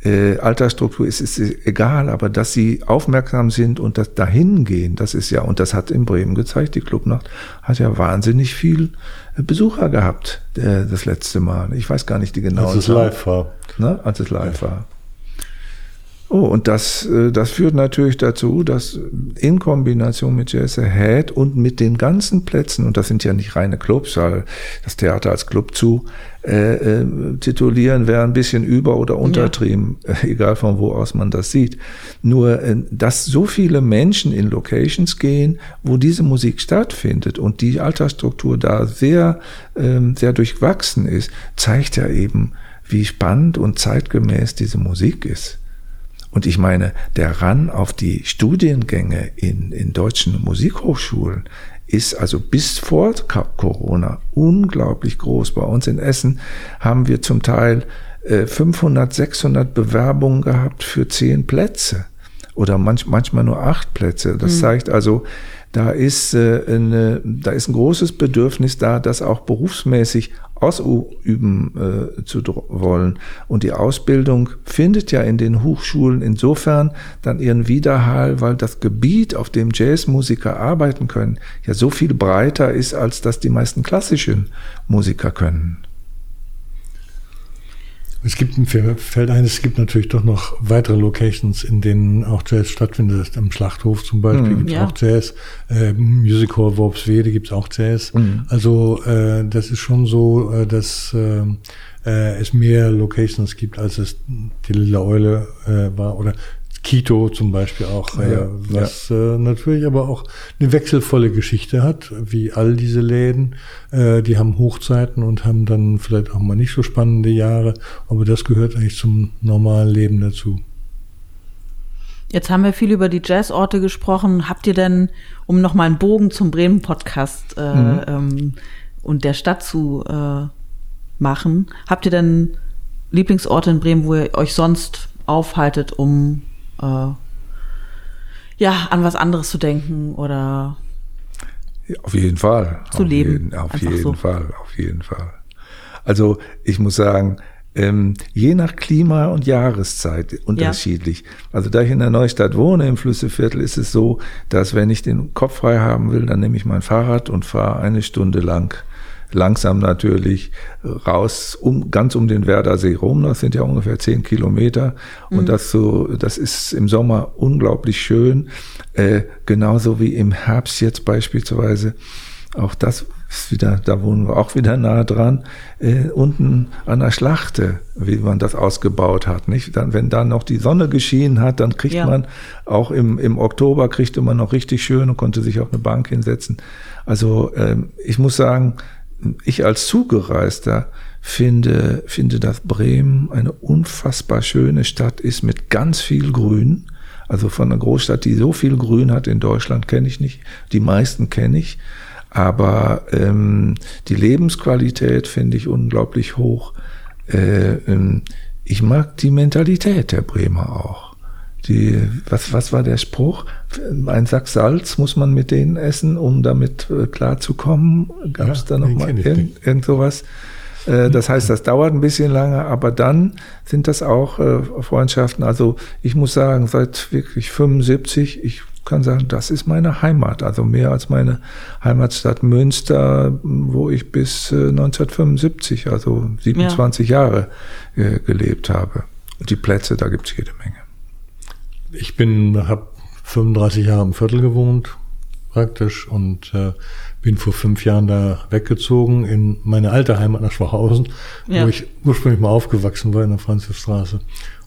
äh, Altersstruktur ist, ist egal, aber dass sie aufmerksam sind und das dahin gehen, das ist ja, und das hat in Bremen gezeigt, die Clubnacht hat ja wahnsinnig viel Besucher gehabt, äh, das letzte Mal. Ich weiß gar nicht die genaue Als es live war. Ne? Als es live ja. war. Oh, und das, äh, das führt natürlich dazu, dass in Kombination mit Jazz Ahead und mit den ganzen Plätzen, und das sind ja nicht reine Clubs, weil das Theater als Club zu äh, äh, titulieren wäre ein bisschen über- oder untertrieben, ja. egal von wo aus man das sieht. Nur, äh, dass so viele Menschen in Locations gehen, wo diese Musik stattfindet und die Altersstruktur da sehr, äh, sehr durchwachsen ist, zeigt ja eben, wie spannend und zeitgemäß diese Musik ist. Und ich meine, der Ran auf die Studiengänge in, in deutschen Musikhochschulen ist also bis vor Corona unglaublich groß. Bei uns in Essen haben wir zum Teil 500, äh, 600 Bewerbungen gehabt für zehn Plätze oder manch, manchmal nur acht Plätze. Das mhm. zeigt also, da ist, äh, eine, da ist ein großes Bedürfnis da, das auch berufsmäßig ausüben äh, zu wollen. Und die Ausbildung findet ja in den Hochschulen insofern dann ihren Widerhall, weil das Gebiet, auf dem Jazzmusiker arbeiten können, ja so viel breiter ist, als das die meisten klassischen Musiker können. Es gibt, fällt ein, es gibt natürlich doch noch weitere Locations, in denen auch Jazz stattfindet. Am Schlachthof zum Beispiel mm, gibt es ja. auch Jazz. Äh, Music Hall Worpswede gibt es auch Jazz. Mm. Also äh, das ist schon so, äh, dass äh, äh, es mehr Locations gibt, als es die Lilla Eule äh, war. Oder Quito zum Beispiel auch, äh, ja, was ja. Äh, natürlich aber auch eine wechselvolle Geschichte hat, wie all diese Läden. Äh, die haben Hochzeiten und haben dann vielleicht auch mal nicht so spannende Jahre, aber das gehört eigentlich zum normalen Leben dazu. Jetzt haben wir viel über die Jazzorte gesprochen. Habt ihr denn, um nochmal einen Bogen zum Bremen-Podcast äh, mhm. ähm, und der Stadt zu äh, machen, habt ihr denn Lieblingsorte in Bremen, wo ihr euch sonst aufhaltet, um äh, ja, an was anderes zu denken oder ja, auf jeden Fall. Zu auf leben. Jeden, auf jeden so. Fall, auf jeden Fall. Also ich muss sagen, ähm, je nach Klima und Jahreszeit unterschiedlich. Ja. Also da ich in der Neustadt wohne, im Flüsseviertel, ist es so, dass wenn ich den Kopf frei haben will, dann nehme ich mein Fahrrad und fahre eine Stunde lang langsam natürlich raus, um, ganz um den Werdersee rum. Das sind ja ungefähr zehn Kilometer. Und mhm. das so, das ist im Sommer unglaublich schön. Äh, genauso wie im Herbst jetzt beispielsweise. Auch das ist wieder, da wohnen wir auch wieder nah dran, äh, unten an der Schlachte, wie man das ausgebaut hat. Nicht? Dann, wenn dann noch die Sonne geschienen hat, dann kriegt ja. man auch im, im Oktober kriegte man noch richtig schön und konnte sich auf eine Bank hinsetzen. Also ähm, ich muss sagen, ich als Zugereister finde, finde, dass Bremen eine unfassbar schöne Stadt ist mit ganz viel Grün. Also von einer Großstadt, die so viel Grün hat in Deutschland, kenne ich nicht. Die meisten kenne ich. Aber ähm, die Lebensqualität finde ich unglaublich hoch. Äh, ähm, ich mag die Mentalität der Bremer auch die, was, was war der Spruch? Ein Sack Salz muss man mit denen essen, um damit äh, klarzukommen. Gab es ja, da noch mal irgend, irgend sowas? Äh, das heißt, das dauert ein bisschen lange, aber dann sind das auch äh, Freundschaften. Also ich muss sagen, seit wirklich 75, ich kann sagen, das ist meine Heimat, also mehr als meine Heimatstadt Münster, wo ich bis 1975, also 27 ja. Jahre gelebt habe. Und die Plätze, da gibt es jede Menge. Ich bin, habe 35 Jahre im Viertel gewohnt, praktisch, und äh, bin vor fünf Jahren da weggezogen in meine alte Heimat nach Schwachhausen, ja. wo ich ursprünglich mal aufgewachsen war in der Franzisstraße.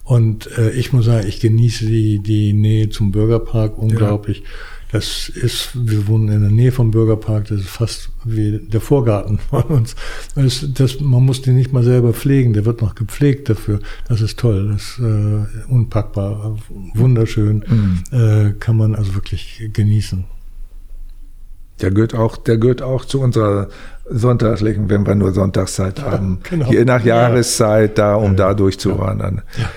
Und äh, ich muss sagen, ich genieße die, die Nähe zum Bürgerpark unglaublich. Ja. Das ist, wir wohnen in der Nähe vom Bürgerpark, das ist fast wie der Vorgarten [laughs] von uns. Das, das, man muss den nicht mal selber pflegen, der wird noch gepflegt dafür. Das ist toll, das ist äh, unpackbar, wunderschön, mhm. äh, kann man also wirklich genießen. Der gehört auch, der gehört auch zu unserer sonntagslichen, wenn wir nur Sonntagszeit haben, genau. je nach Jahreszeit da, um ja, da durchzuwandern. Ja.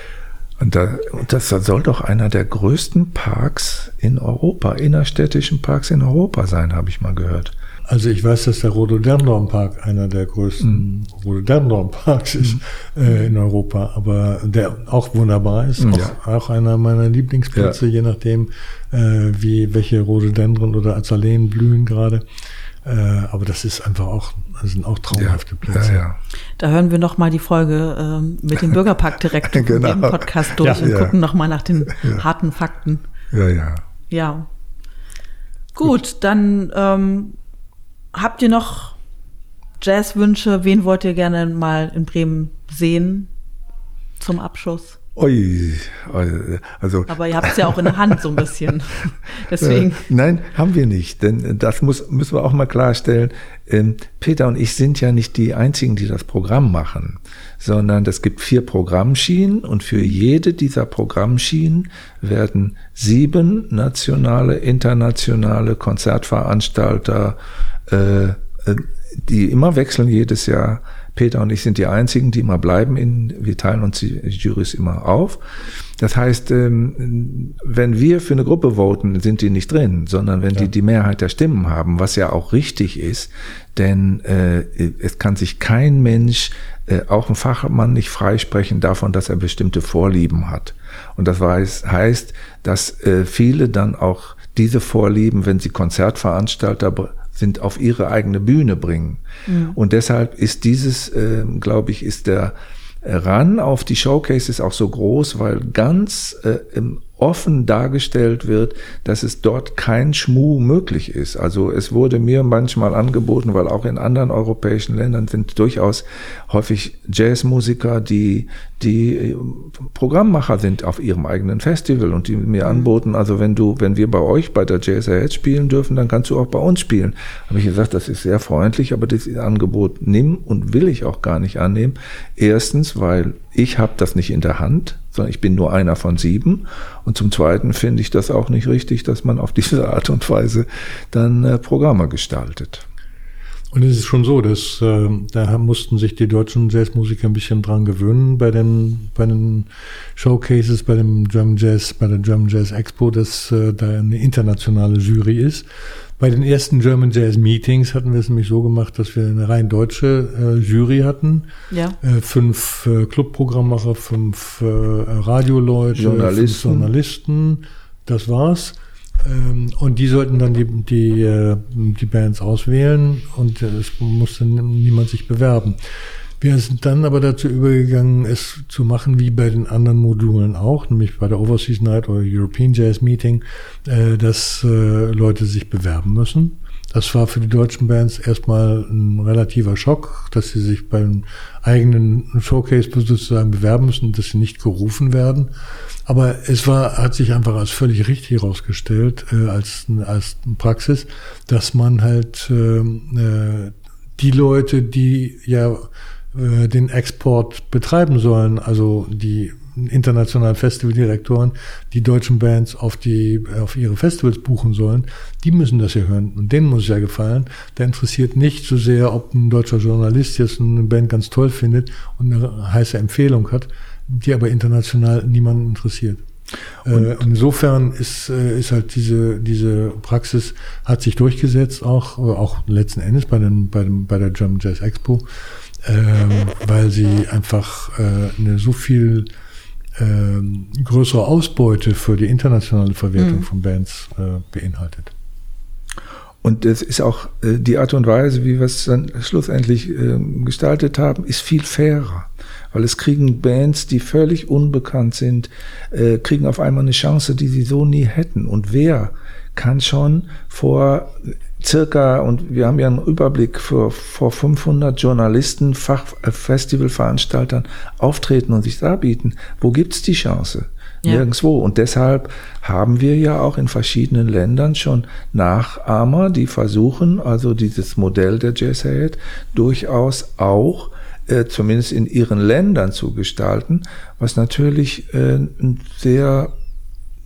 Und, da, und das soll doch einer der größten Parks in Europa, innerstädtischen Parks in Europa sein, habe ich mal gehört. Also ich weiß, dass der Rhododendron Park einer der größten mhm. Rhododendron Parks ist mhm. äh, in Europa, aber der auch wunderbar ist, ja. auch, auch, einer meiner Lieblingsplätze, ja. je nachdem, äh, wie welche Rhododendron oder Azaleen blühen gerade. Äh, aber das ist einfach auch, das sind auch traumhafte Plätze. Ja, ja. Da hören wir nochmal die Folge ähm, mit dem Bürgerpark direkt [laughs] genau. im Podcast durch und gucken nochmal nach den harten Fakten. Ja, ja. Ja. Gut, Gut. dann ähm, habt ihr noch Jazzwünsche? Wen wollt ihr gerne mal in Bremen sehen zum Abschluss? Ui, also. Aber ihr habt es ja auch in der Hand so ein bisschen. [laughs] Deswegen. Äh, nein, haben wir nicht, denn das muss, müssen wir auch mal klarstellen. Ähm, Peter und ich sind ja nicht die einzigen, die das Programm machen, sondern es gibt vier Programmschienen und für jede dieser Programmschienen werden sieben nationale, internationale Konzertveranstalter, äh, äh die immer wechseln jedes Jahr, Peter und ich sind die einzigen, die immer bleiben. In, wir teilen uns die Juries immer auf. Das heißt, ähm, wenn wir für eine Gruppe voten, sind die nicht drin, sondern wenn ja. die die Mehrheit der Stimmen haben, was ja auch richtig ist, denn äh, es kann sich kein Mensch, äh, auch ein Fachmann, nicht freisprechen davon, dass er bestimmte Vorlieben hat. Und das heißt, dass äh, viele dann auch diese Vorlieben, wenn sie Konzertveranstalter sind, auf ihre eigene Bühne bringen. Mhm. Und deshalb ist dieses, äh, glaube ich, ist der Run auf die Showcases auch so groß, weil ganz äh, im offen dargestellt wird, dass es dort kein Schmuh möglich ist. Also es wurde mir manchmal angeboten, weil auch in anderen europäischen Ländern sind durchaus häufig Jazzmusiker, die, die äh, Programmmacher sind auf ihrem eigenen Festival und die mir anboten, also wenn du, wenn wir bei euch bei der Jazz Ahead spielen dürfen, dann kannst du auch bei uns spielen. Habe ich gesagt, das ist sehr freundlich, aber das Angebot nimm und will ich auch gar nicht annehmen. Erstens, weil ich habe das nicht in der Hand, sondern ich bin nur einer von sieben. Und zum Zweiten finde ich das auch nicht richtig, dass man auf diese Art und Weise dann äh, Programme gestaltet. Und es ist schon so, dass äh, da mussten sich die deutschen Jazzmusiker ein bisschen dran gewöhnen bei den bei den Showcases, bei dem German Jazz, bei der German Jazz Expo, dass äh, da eine internationale Jury ist. Bei den ersten German Jazz Meetings hatten wir es nämlich so gemacht, dass wir eine rein deutsche äh, Jury hatten. Ja. Äh, fünf äh, Clubprogrammmacher, fünf äh, Radioleute, Journalisten. fünf Journalisten. Das war's. Ähm, und die sollten dann die, die, äh, die Bands auswählen und äh, es musste niemand sich bewerben. Wir sind dann aber dazu übergegangen, es zu machen wie bei den anderen Modulen auch, nämlich bei der Overseas Night oder European Jazz Meeting, äh, dass äh, Leute sich bewerben müssen. Das war für die deutschen Bands erstmal ein relativer Schock, dass sie sich beim eigenen Showcase sozusagen bewerben müssen, dass sie nicht gerufen werden. Aber es war, hat sich einfach als völlig richtig herausgestellt, äh, als, als Praxis, dass man halt äh, äh die Leute, die ja äh, den Export betreiben sollen, also die internationalen Festivaldirektoren, die deutschen Bands auf die auf ihre Festivals buchen sollen, die müssen das ja hören und denen muss es ja gefallen. Der interessiert nicht so sehr, ob ein deutscher Journalist jetzt eine Band ganz toll findet und eine heiße Empfehlung hat, die aber international niemanden interessiert. Und äh, insofern ist, äh, ist halt diese, diese Praxis hat sich durchgesetzt, auch, auch letzten Endes bei, den, bei, dem, bei der German Jazz Expo ähm, weil sie einfach äh, eine so viel ähm, größere Ausbeute für die internationale Verwertung mhm. von Bands äh, beinhaltet. Und es ist auch äh, die Art und Weise, wie wir es dann schlussendlich äh, gestaltet haben, ist viel fairer. Weil es kriegen Bands, die völlig unbekannt sind, äh, kriegen auf einmal eine Chance, die sie so nie hätten. Und wer kann schon vor circa, und wir haben ja einen Überblick für, vor 500 Journalisten, Fachfestivalveranstaltern auftreten und sich darbieten. Wo gibt's die Chance? Ja. Nirgendwo. Und deshalb haben wir ja auch in verschiedenen Ländern schon Nachahmer, die versuchen, also dieses Modell der Jazzhead durchaus auch äh, zumindest in ihren Ländern zu gestalten, was natürlich äh, sehr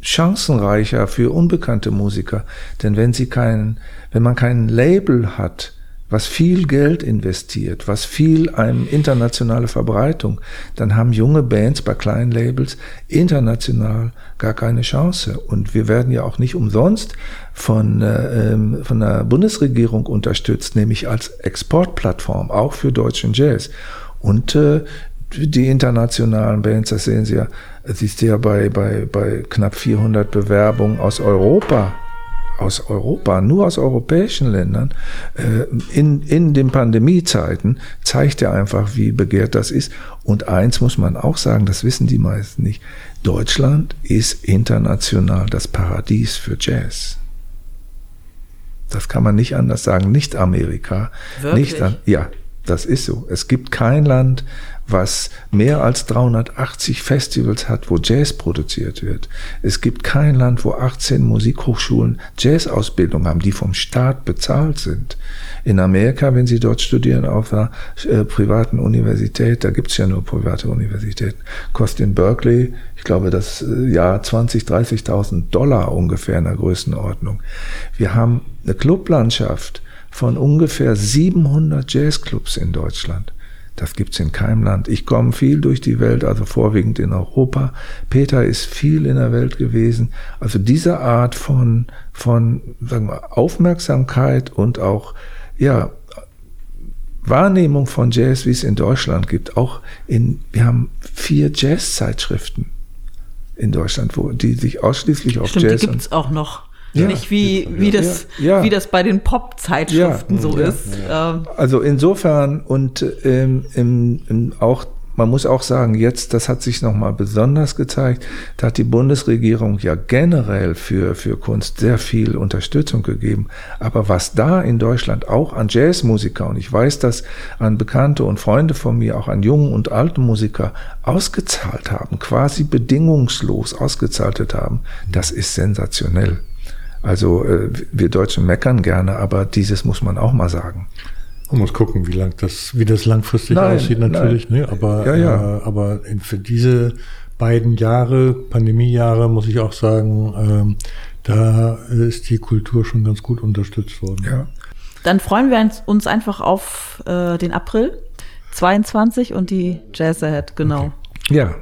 chancenreicher für unbekannte Musiker. Denn wenn sie keinen, wenn man kein Label hat, was viel Geld investiert, was viel eine internationale Verbreitung, dann haben junge Bands bei kleinen Labels international gar keine Chance. Und wir werden ja auch nicht umsonst von, äh, ähm, von der Bundesregierung unterstützt, nämlich als Exportplattform, auch für deutschen Jazz. Und äh, die internationalen Bands, das sehen Sie ja, siehst du ja bei, bei, bei knapp 400 Bewerbungen aus Europa, aus Europa, nur aus europäischen Ländern, äh, in, in den Pandemiezeiten, zeigt ja einfach, wie begehrt das ist. Und eins muss man auch sagen, das wissen die meisten nicht. Deutschland ist international das Paradies für Jazz. Das kann man nicht anders sagen. Nicht Amerika. Wirklich? Nicht an, ja, das ist so. Es gibt kein Land, was mehr als 380 Festivals hat, wo Jazz produziert wird. Es gibt kein Land, wo 18 Musikhochschulen Jazzausbildung haben, die vom Staat bezahlt sind. In Amerika, wenn Sie dort studieren auf einer äh, privaten Universität, da gibt's ja nur private Universitäten, kostet in Berkeley, ich glaube, das äh, Jahr 20, 30.000 Dollar ungefähr in der Größenordnung. Wir haben eine Clublandschaft von ungefähr 700 Jazzclubs in Deutschland. Das gibt's in keinem Land. Ich komme viel durch die Welt, also vorwiegend in Europa. Peter ist viel in der Welt gewesen. Also diese Art von, von sagen wir, Aufmerksamkeit und auch ja, Wahrnehmung von Jazz, wie es in Deutschland gibt. Auch in, wir haben vier Jazz-Zeitschriften in Deutschland, wo die sich ausschließlich auf Stimmt, Jazz die gibt's auch noch. Ja. Nicht wie, wie, das, Ja, ja. wie das bei den Pop-Zeitschriften Ja, so ja, ist. Ähm, Also insofern und ähm, im, im auch man muss auch sagen, jetzt, das hat sich nochmal besonders gezeigt, da hat die Bundesregierung ja generell für, für Kunst sehr viel Unterstützung gegeben. Aber was da in Deutschland auch an Jazzmusiker, und ich weiß das an Bekannte und Freunde von mir, auch an jungen und alten Musiker, ausgezahlt haben, quasi bedingungslos ausgezahlt haben, das ist sensationell. Also äh, wir Deutschen meckern gerne, aber dieses muss man auch mal sagen. Man muss gucken, wie lang das, wie das langfristig Nein, aussieht natürlich, nein. ne? Aber, Ja, ja. Äh, aber in, für diese beiden Jahre, Pandemiejahre, muss ich auch sagen, ähm, da ist die Kultur schon ganz gut unterstützt worden. Ja. dann freuen wir uns- einfach auf äh, den April 22 und die Jazz Ahead, genau. Ja,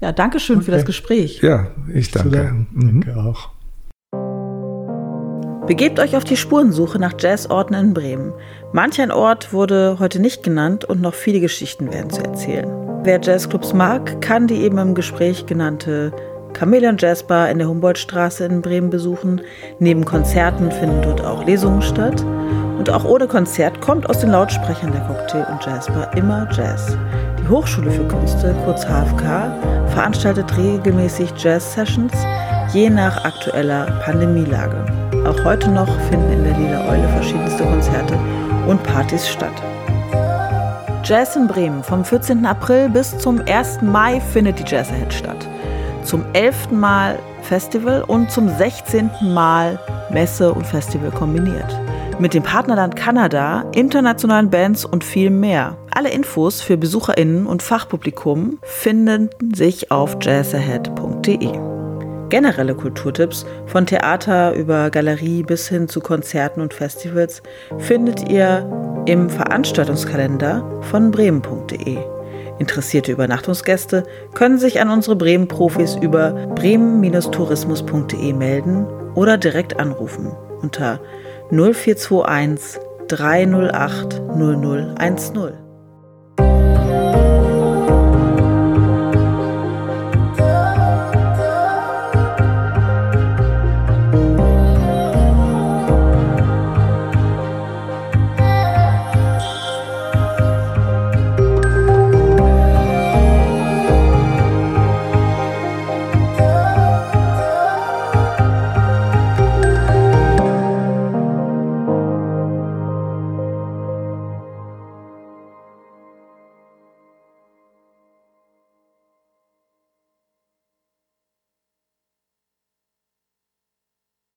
Ja, danke schön für Okay. das Gespräch. ja, ich danke. danken. Mhm. Danke auch. Begebt euch auf die Spurensuche nach Jazzorten in Bremen. Manch ein Ort wurde heute nicht genannt und noch viele Geschichten werden zu erzählen. Wer Jazzclubs mag, kann die eben im Gespräch genannte Chameleon Jazz Bar in der Humboldtstraße in Bremen besuchen. Neben Konzerten finden dort auch Lesungen statt. Und auch ohne Konzert kommt aus den Lautsprechern der Cocktail- und Jazzbar immer Jazz. Die Hochschule für Künste, kurz HFK, veranstaltet regelmäßig Jazz-Sessions, je nach aktueller Pandemielage. Auch heute noch finden in der Lila Eule verschiedenste Konzerte und Partys statt. Jazz in Bremen. Vom 14. April bis zum 1. Mai findet die Jazz Ahead statt. Zum 11. Mal Festival und zum 16. Mal Messe und Festival kombiniert. Mit dem Partnerland Kanada, internationalen Bands und viel mehr. Alle Infos für BesucherInnen und Fachpublikum finden sich auf jazzahead.de. Generelle Kulturtipps von Theater über Galerie bis hin zu Konzerten und Festivals findet ihr im Veranstaltungskalender von bremen.de. Interessierte Übernachtungsgäste können sich an unsere Bremen-Profis über bremen-tourismus.de melden oder direkt anrufen unter 0421 308 0010.